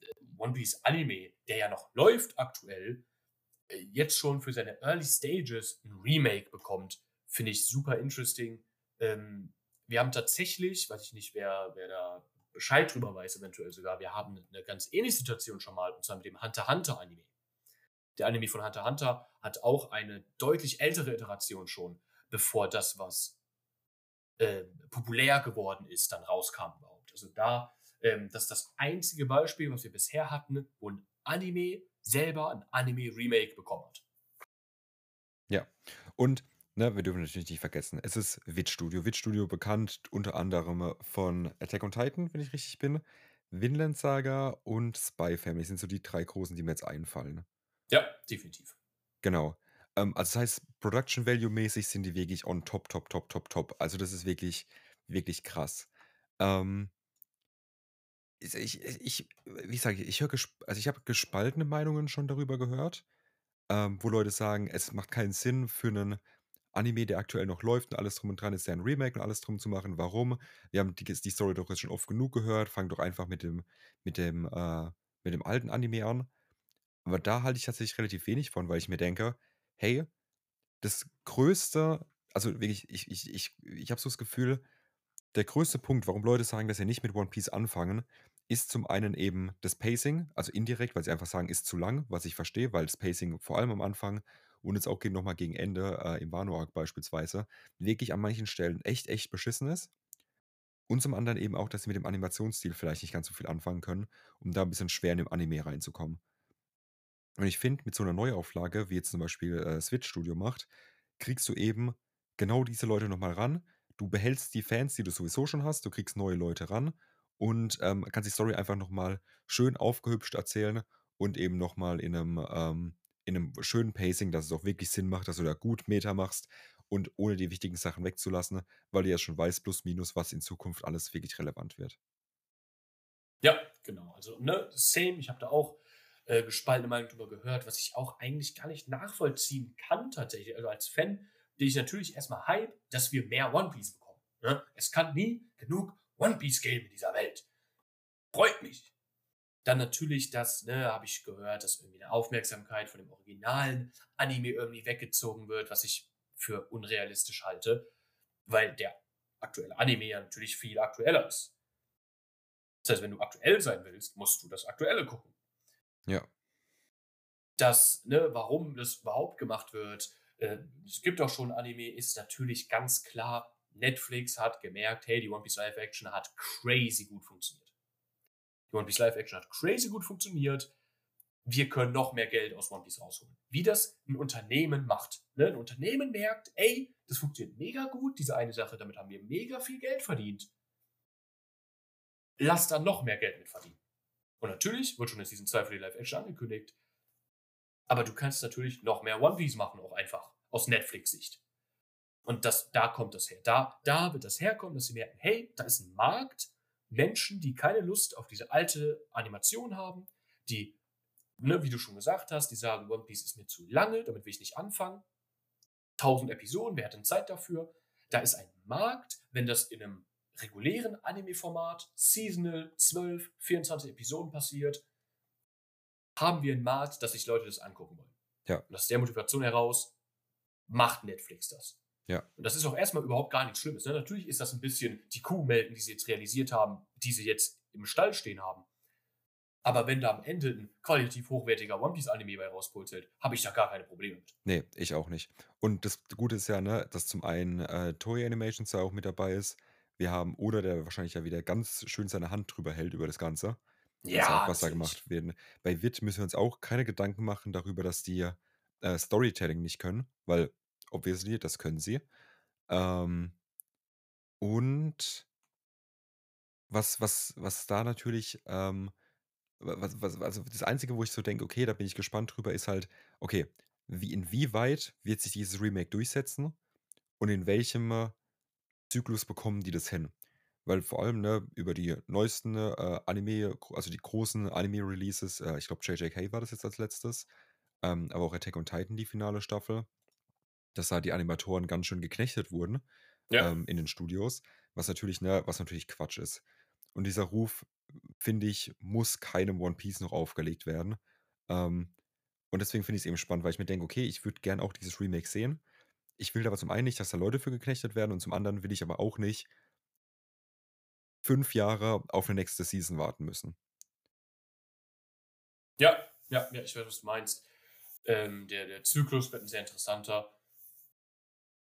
äh, One Piece Anime, der ja noch läuft aktuell, äh, jetzt schon für seine Early Stages ein Remake bekommt. Finde ich super interesting. Ähm, wir haben tatsächlich, weiß ich nicht, wer, wer da Bescheid drüber weiß, eventuell sogar, wir haben eine ganz ähnliche Situation schon mal, und zwar mit dem Hunter Hunter Anime. Der Anime von Hunter Hunter hat auch eine deutlich ältere Iteration schon, bevor das, was äh, populär geworden ist, dann rauskam überhaupt. Also da, ähm, das ist das einzige Beispiel, was wir bisher hatten, wo ein Anime selber ein Anime-Remake bekommen hat. Ja. Und ne, wir dürfen natürlich nicht vergessen, es ist Wit Studio. Wit Studio bekannt unter anderem von Attack on Titan, wenn ich richtig bin, Vinland Saga und Spy Family sind so die drei großen, die mir jetzt einfallen. Ja, definitiv. Genau. Ähm, also das heißt, Production Value mäßig sind die wirklich on top, top, top, top, top. Also das ist wirklich, wirklich krass. Ähm, ich, ich, ich, wie sage ich, ich höre, also ich habe gespaltene Meinungen schon darüber gehört, ähm, wo Leute sagen, es macht keinen Sinn für einen Anime, der aktuell noch läuft und alles drum und dran ist, ja ein Remake und alles drum zu machen. Warum? Wir haben die, die Story doch jetzt schon oft genug gehört. Fang doch einfach mit dem, mit dem, äh, mit dem alten Anime an. Aber da halte ich tatsächlich relativ wenig von, weil ich mir denke, hey, das größte, also wirklich, ich, ich, ich, ich habe so das Gefühl, der größte Punkt, warum Leute sagen, dass sie nicht mit One Piece anfangen, ist zum einen eben das Pacing, also indirekt, weil sie einfach sagen, ist zu lang, was ich verstehe, weil das Pacing vor allem am Anfang und jetzt auch nochmal gegen Ende, äh, im Wano-Arc beispielsweise, wirklich an manchen Stellen echt, echt beschissen ist. Und zum anderen eben auch, dass sie mit dem Animationsstil vielleicht nicht ganz so viel anfangen können, um da ein bisschen schwer in dem Anime reinzukommen. Und ich finde, mit so einer Neuauflage, wie jetzt zum Beispiel äh, Switch Studio macht, kriegst du eben genau diese Leute nochmal ran. Du behältst die Fans, die du sowieso schon hast, du kriegst neue Leute ran und ähm, kannst die Story einfach nochmal schön aufgehübscht erzählen und eben nochmal in einem, ähm, in einem schönen Pacing, dass es auch wirklich Sinn macht, dass du da gut Meter machst und ohne die wichtigen Sachen wegzulassen, weil du ja schon weißt, plus minus, was in Zukunft alles wirklich relevant wird. Ja, genau. Also, ne, same. Ich habe da auch äh, gespaltene Meinung drüber gehört, was ich auch eigentlich gar nicht nachvollziehen kann tatsächlich. Also als Fan bin ich natürlich erstmal hype, dass wir mehr One Piece bekommen. Ne? Es kann nie genug One Piece geben in dieser Welt. Freut mich. Dann natürlich das, ne, habe ich gehört, dass irgendwie eine Aufmerksamkeit von dem originalen Anime irgendwie weggezogen wird, was ich für unrealistisch halte, weil der aktuelle Anime ja natürlich viel aktueller ist. Das heißt, wenn du aktuell sein willst, musst du das Aktuelle gucken. Ja. Das, ne, warum das überhaupt gemacht wird, äh, es gibt auch schon Anime, ist natürlich ganz klar, Netflix hat gemerkt, hey, die One Piece Live Action hat crazy gut funktioniert. Die One Piece Live Action hat crazy gut funktioniert. Wir können noch mehr Geld aus One Piece rausholen. Wie das ein Unternehmen macht. Ne? Ein Unternehmen merkt, ey, das funktioniert mega gut, diese eine Sache, damit haben wir mega viel Geld verdient. Lass dann noch mehr Geld mit verdienen. Und natürlich wird schon in Season 2 für die Live-Action angekündigt. Aber du kannst natürlich noch mehr One Piece machen, auch einfach. Aus Netflix-Sicht. Und das, da kommt das her. Da, da wird das herkommen, dass sie merken, hey, da ist ein Markt. Menschen, die keine Lust auf diese alte Animation haben, die, ne, wie du schon gesagt hast, die sagen, One Piece ist mir zu lange, damit will ich nicht anfangen. Tausend Episoden, wer hat denn Zeit dafür? Da ist ein Markt, wenn das in einem regulären Anime-Format, seasonal, 12, 24 Episoden passiert, haben wir einen Markt, dass sich Leute das angucken wollen. Ja. Und aus der Motivation heraus macht Netflix das. Ja. Und das ist auch erstmal überhaupt gar nichts Schlimmes. Ne? Natürlich ist das ein bisschen die Kuh melken, die sie jetzt realisiert haben, die sie jetzt im Stall stehen haben. Aber wenn da am Ende ein qualitativ hochwertiger One Piece Anime bei rauspurzelt, habe ich da gar keine Probleme mit. Nee, ich auch nicht. Und das Gute ist ja, ne, dass zum einen äh, Toei Animations da auch mit dabei ist. Wir haben Oda, der wahrscheinlich ja wieder ganz schön seine Hand drüber hält über das Ganze. Ja, auch, was da gemacht wird. Bei Wit müssen wir uns auch keine Gedanken machen darüber, dass die äh, Storytelling nicht können, weil obviously, das können sie. Ähm, und was, was, was da natürlich, ähm, was, was, also das Einzige, wo ich so denke, okay, da bin ich gespannt drüber, ist halt, okay, wie, inwieweit wird sich dieses Remake durchsetzen und in welchem äh, Zyklus bekommen die das hin? Weil vor allem, ne, über die neuesten äh, Anime, also die großen Anime-Releases, äh, ich glaube JJK war das jetzt als letztes, ähm, aber auch Attack on Titan, die finale Staffel, dass da die Animatoren ganz schön geknechtet wurden Ja. ähm, in den Studios, was natürlich, ne, was natürlich Quatsch ist. Und dieser Ruf, finde ich, muss keinem One Piece noch aufgelegt werden. Ähm, und deswegen finde ich es eben spannend, weil ich mir denke, okay, ich würde gern auch dieses Remake sehen. Ich will aber zum einen nicht, dass da Leute für geknechtet werden und zum anderen will ich aber auch nicht fünf Jahre auf eine nächste Season warten müssen. Ja, ja, ja, ich weiß, was du meinst. Ähm, der, der Zyklus wird ein sehr interessanter.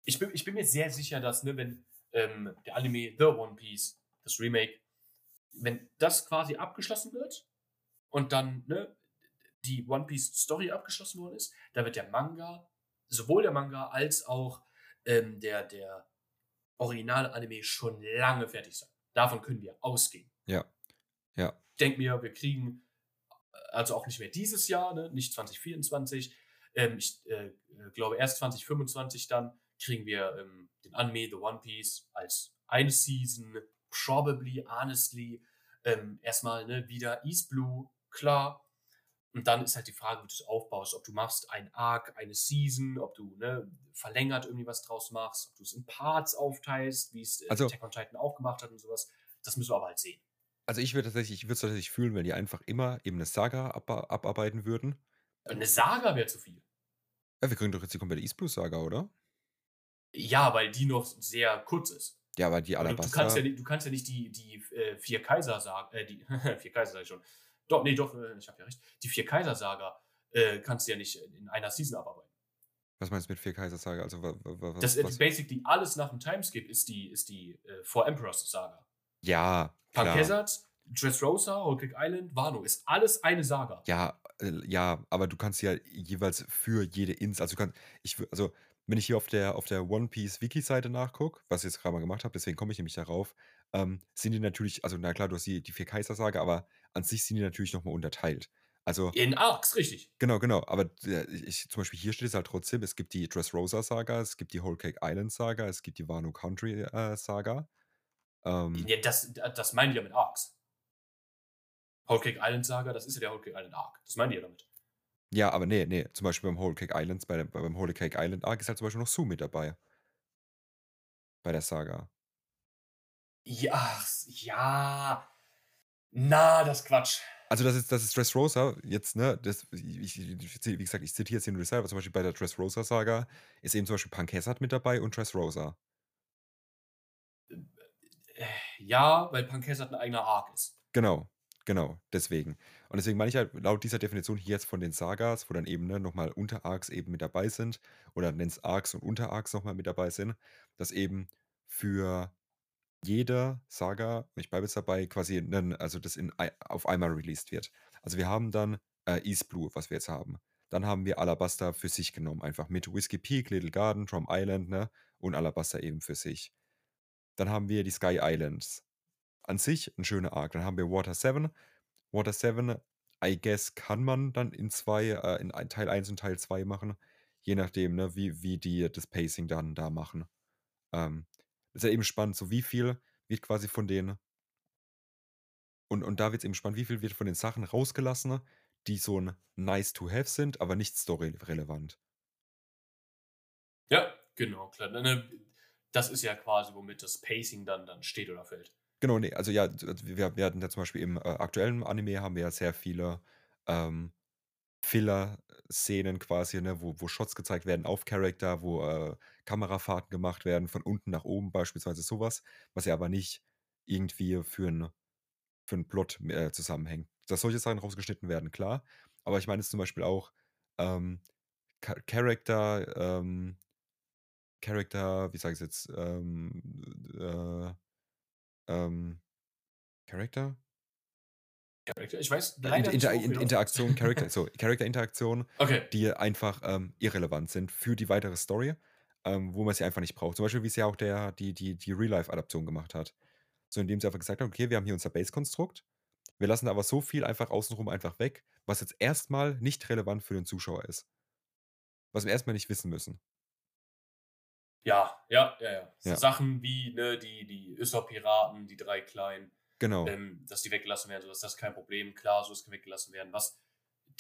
Ich bin, ich bin mir sehr sicher, dass, ne, wenn ähm, der Anime The One Piece, das Remake, wenn das quasi abgeschlossen wird und dann ne, die One Piece Story abgeschlossen worden ist, da wird der Manga, sowohl der Manga als auch ähm, der, der Original-Anime schon lange fertig sein. Davon können wir ausgehen. Ja. Ja. Ich denke mir, wir kriegen also auch nicht mehr dieses Jahr, ne? nicht 2024. Ähm, ich äh, glaube, erst 2025 dann kriegen wir ähm, den Anime The One Piece als eine Season, probably, honestly, ähm, erstmal ne, wieder East Blue, klar. Und dann ist halt die Frage, wie du es aufbaust, ob du machst ein Arc, eine Season, ob du ne, verlängert irgendwie was draus machst, ob du es in Parts aufteilst, wie es äh, Also- Attack on Titan auch gemacht hat und sowas. Das müssen wir aber halt sehen. Also ich würde tatsächlich, ich würde es tatsächlich fühlen, wenn die einfach immer eben eine Saga ab, abarbeiten würden. Eine Saga wäre zu viel. Ja, wir kriegen doch jetzt die komplette East Blue Saga, oder? Ja, weil die noch sehr kurz ist. Ja, aber die Aber Du, du, kannst ja nicht, du kannst ja nicht die, die äh, vier Kaiser sagen, äh, die [LAUGHS] vier Kaiser sag ich schon. Doch, nee, doch, äh, ich habe ja recht. Die vier Kaiser Saga äh, kannst du ja nicht in einer Season abarbeiten. was meinst du mit vier Kaiser Saga? Also wa- was, Das äh, was? basically alles nach dem Timeskip ist die, ist die äh, Four Emperors Saga. Ja. Hazard, Dressrosa, Whole Cake Island, Wano ist alles eine Saga. Ja, äh, ja, aber du kannst ja jeweils für jede Insel, also du kannst, ich, also wenn ich hier auf der auf der One Piece Wiki-Seite nachgucke, was ich jetzt gerade mal gemacht habe, deswegen komme ich nämlich darauf, ähm, sind die natürlich, also na klar, du hast die, die vier Kaiser-Saga, aber an sich sind die natürlich nochmal unterteilt. Also, In Arcs, richtig. genau, genau. Aber ich, zum Beispiel hier steht es halt trotzdem: Es gibt die Dressrosa-Saga, es gibt die Whole Cake Island-Saga, es gibt die Wano Country-Saga. Ähm, Ja, das, das meinen die ja mit Arcs. Whole Cake Island Saga, das ist ja der Whole Cake Island Arc. Das meinen die ja damit. ja, aber nee, nee. Zum Beispiel beim Whole Cake Island, bei, dem- beim Whole Cake Island Arc ist halt zum Beispiel noch Sue mit dabei. Bei der Saga. Ja, ja. Na, das ist Quatsch. Also das ist, das ist Dressrosa jetzt, ne? Das, ich, ich, wie gesagt, ich zitiere jetzt den Reserve, zum Beispiel bei der Dressrosa-Saga ist eben zum Beispiel Punk Hazard mit dabei und Dressrosa. Äh, Ja, weil Punk Hazard ein eigener Arc ist. Genau, genau, deswegen. Und deswegen meine ich halt, laut dieser Definition hier jetzt von den Sagas, wo dann eben ne, nochmal Unterarcs eben mit dabei sind, oder nenn's Arcs und Unterarcs nochmal mit dabei sind, dass eben für jede Saga, ich bleibe jetzt dabei, quasi, nen, also das in, auf einmal released wird. Also wir haben dann äh, East Blue, was wir jetzt haben. Dann haben wir Alabaster für sich genommen, einfach mit Whiskey Peak, Little Garden, Drum Island, ne? Und Alabaster eben für sich. Dann haben wir die Sky Islands. An sich ein schöner Arc. Dann haben wir Water 7. Water 7, I guess, kann man dann in zwei, äh, in Teil 1 und Teil 2 machen. Je nachdem, ne, wie, wie die das Pacing dann da machen. Ähm, ist ja eben spannend, so wie viel wird quasi von den. Und, und da wird es eben spannend, wie viel wird von den Sachen rausgelassen, die so ein nice to have sind, aber nicht story-relevant. Ja, genau, klar. Ne, Das ist ja quasi, womit das Pacing dann, dann steht oder fällt. Genau, nee, also ja, wir, wir hatten ja zum Beispiel im äh, aktuellen Anime haben wir ja sehr viele ähm, Filler-Szenen quasi, ne, wo, wo Shots gezeigt werden auf Charakter, wo äh, Kamerafahrten gemacht werden, von unten nach oben beispielsweise sowas, was ja aber nicht irgendwie für einen für Plot äh, zusammenhängt. Dass solche Sachen rausgeschnitten werden, klar. Aber ich meine jetzt zum Beispiel auch ähm, Cha- Character, ähm, Character, wie sage ich es jetzt, ähm, äh, ähm, Character? Ich weiß Inter leider Inter worauf du In- hinaus Interaktion, Character, so, [LAUGHS] Charakter-Interaktion, Okay. die einfach ähm, irrelevant sind für die weitere Story, ähm, wo man sie einfach nicht braucht. Zum Beispiel, wie es ja auch der, die, die, die Real-Life-Adaption gemacht hat. So, indem sie einfach gesagt haben, okay, wir haben hier unser Base-Konstrukt, wir lassen aber so viel einfach außenrum einfach weg, was jetzt erstmal nicht relevant für den Zuschauer ist. Was wir erstmal nicht wissen müssen. Ja, ja, ja, ja. So Ja. Sachen wie ne, die, die Usopp-Piraten, die drei kleinen, Genau. ähm, dass die weggelassen werden, so dass das kein Problem. Klar, so ist weggelassen werden. Was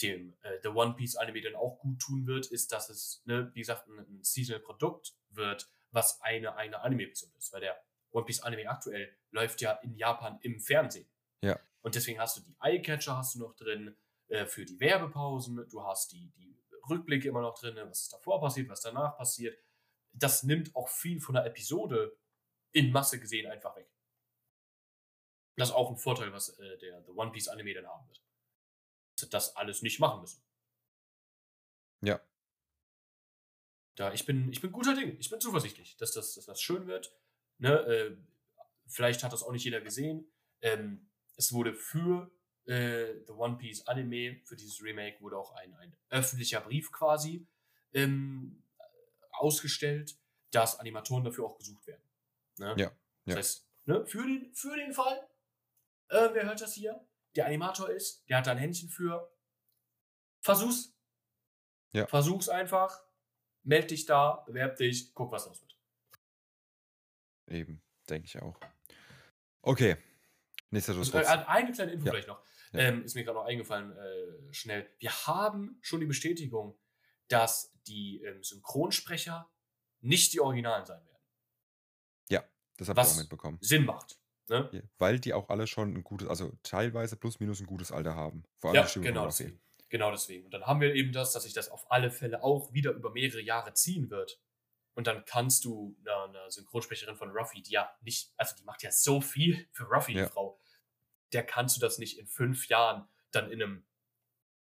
dem äh, The One Piece Anime dann auch gut tun wird, ist, dass es, ne, wie gesagt, ein, ein Seasonal-Produkt wird, was eine, eine Anime-Episode ist. Weil der One Piece Anime aktuell läuft ja in Japan im Fernsehen. Ja. Und deswegen hast du die Eyecatcher hast du noch drin äh, für die Werbepausen. Du hast die, die Rückblicke immer noch drin, was ist davor passiert, was danach passiert. Das nimmt auch viel von der Episode in Masse gesehen einfach weg. Das ist auch ein Vorteil, was äh, der The One Piece Anime dann haben wird. Dass das alles nicht machen müssen. Ja. Da, ich bin, ich bin guter Ding. Ich bin zuversichtlich, dass das, dass das schön wird. Ne, äh, vielleicht hat das auch nicht jeder gesehen. Ähm, es wurde für äh, The One Piece Anime, für dieses Remake, wurde auch ein, ein öffentlicher Brief quasi ähm, ausgestellt, dass Animatoren dafür auch gesucht werden. Ne? Ja, Das ja. heißt, ne, für, den, für den Fall, äh, wer hört das hier? Der Animator ist, der hat da ein Händchen für. Versuch's. Ja. Versuch's einfach. Meld dich da, bewerb dich, guck, was draus wird. Eben, denke ich auch. Okay. Nichtsdestotrotz. Äh, eine kleine Info Ja. vielleicht noch. Ja. Ähm, ist mir gerade noch eingefallen, äh, schnell. Wir haben schon die Bestätigung, dass die ähm, Synchronsprecher nicht die Originalen sein werden. das habe ich auch was- mitbekommen. Sinn macht. Ne? Ja, weil die auch alle schon ein gutes, also teilweise plus minus ein gutes Alter haben. Vor allem Ja, genau deswegen. Genau deswegen. Und dann haben wir eben das, dass sich das auf alle Fälle auch wieder über mehrere Jahre ziehen wird. Und dann kannst du einer, einer Synchronsprecherin von Ruffy, die ja nicht, also die macht ja so viel für Ruffy, Ja. die Frau, der kannst du das nicht in fünf Jahren dann in einem,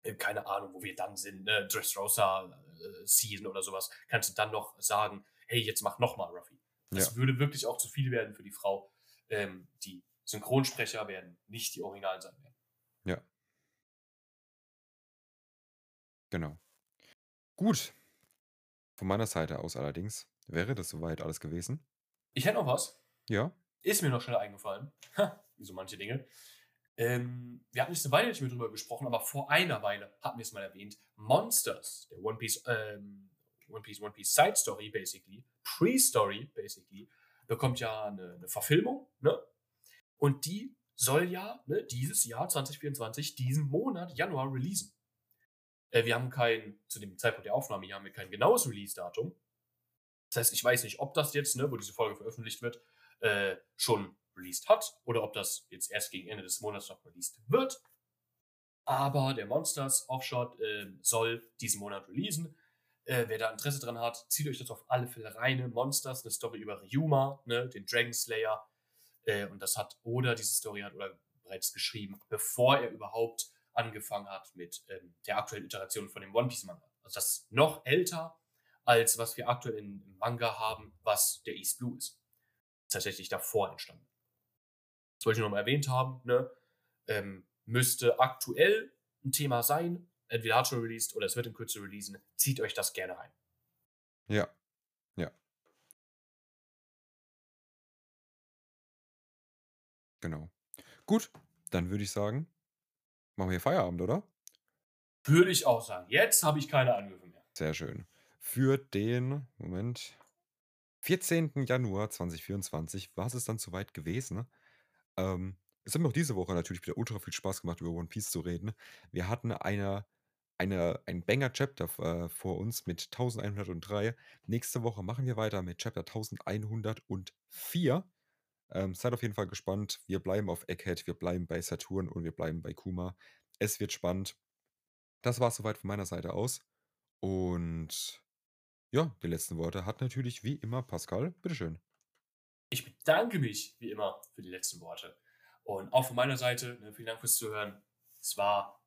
äh, keine Ahnung, wo wir dann sind, ne, Dressrosa äh, Season oder sowas, kannst du dann noch sagen, hey, jetzt mach nochmal Ruffy. Das Ja. würde wirklich auch zu viel werden für die Frau. Ähm, die Synchronsprecher werden nicht die Originalen sein werden. Genau. Gut. Von meiner Seite aus allerdings wäre das soweit alles gewesen. Ich hätte noch was. Ja. Ist mir noch schnell eingefallen. [LAUGHS] Ha, wie so manche Dinge. Ähm, wir hatten nicht eine Weile nicht mehr drüber gesprochen, aber vor einer Weile hatten wir es mal erwähnt. Monsters, der One Piece, ähm, One Piece, One Piece Side Story, basically, Pre-Story, basically, bekommt ja eine, eine Verfilmung, ne? Und die soll ja ne, dieses Jahr 2024, diesen Monat, Januar, releasen. Äh, wir haben kein, zu dem Zeitpunkt der Aufnahme hier haben wir kein genaues Release-Datum. Das heißt, ich weiß nicht, ob das jetzt, ne, wo diese Folge veröffentlicht wird, äh, schon released hat oder ob das jetzt erst gegen Ende des Monats noch released wird. Aber der Monsters Offshot äh, soll diesen Monat releasen. Äh, wer da Interesse dran hat, zieht euch das auf alle Fälle rein. Monsters, eine Story über Ryuma, ne, den Dragon Slayer. Äh, und das hat Oda, diese Story hat Oda bereits geschrieben, bevor er überhaupt angefangen hat mit ähm, der aktuellen Iteration von dem One Piece Manga. Also das ist noch älter als was wir aktuell im Manga haben, was der East Blue ist. Tatsächlich davor entstanden. Das wollte ich nochmal erwähnt haben. Ne? Ähm, müsste aktuell ein Thema sein. Entweder hat schon released oder es wird in Kürze releasen. Zieht euch das gerne rein. Ja. Ja. Genau. Gut, dann würde ich sagen, machen wir hier Feierabend, oder? Würde ich auch sagen. Jetzt habe ich keine Angriffe mehr. Sehr schön. Für den, Moment, 14. Januar 2024 war es dann soweit gewesen. Ähm, es hat mir auch diese Woche natürlich wieder ultra viel Spaß gemacht, über One Piece zu reden. Wir hatten eine, eine, ein Banger-Chapter äh, vor uns mit 1103. Nächste Woche machen wir weiter mit Chapter 1104. Ähm, seid auf jeden Fall gespannt. Wir bleiben auf Egghead, wir bleiben bei Saturn und wir bleiben bei Kuma. Es wird spannend. Das war es soweit von meiner Seite aus. Und ja, die letzten Worte hat natürlich wie immer Pascal. Bitteschön. Ich bedanke mich wie immer für die letzten Worte. Und auch von meiner Seite, ne, vielen Dank fürs Zuhören. Es war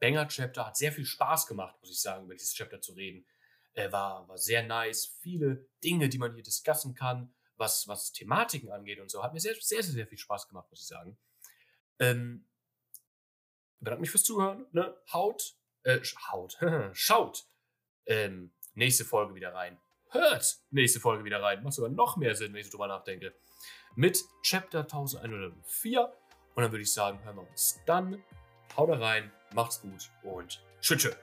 Banger Chapter, hat sehr viel Spaß gemacht, muss ich sagen, über dieses Chapter zu reden. Er war, war sehr nice. Viele Dinge, die man hier discussen kann, was, was Thematiken angeht und so. Hat mir sehr, sehr, sehr, sehr viel Spaß gemacht, muss ich sagen. Ähm, bedanke mich fürs Zuhören. Ne? Haut, äh, Haut, [LAUGHS] schaut ähm, nächste Folge wieder rein. Hört nächste Folge wieder rein. Macht sogar noch mehr Sinn, wenn ich so drüber nachdenke. Mit Chapter 1104. Und dann würde ich sagen, hören wir uns dann. Haut rein, macht's gut und tschüss. tschüss.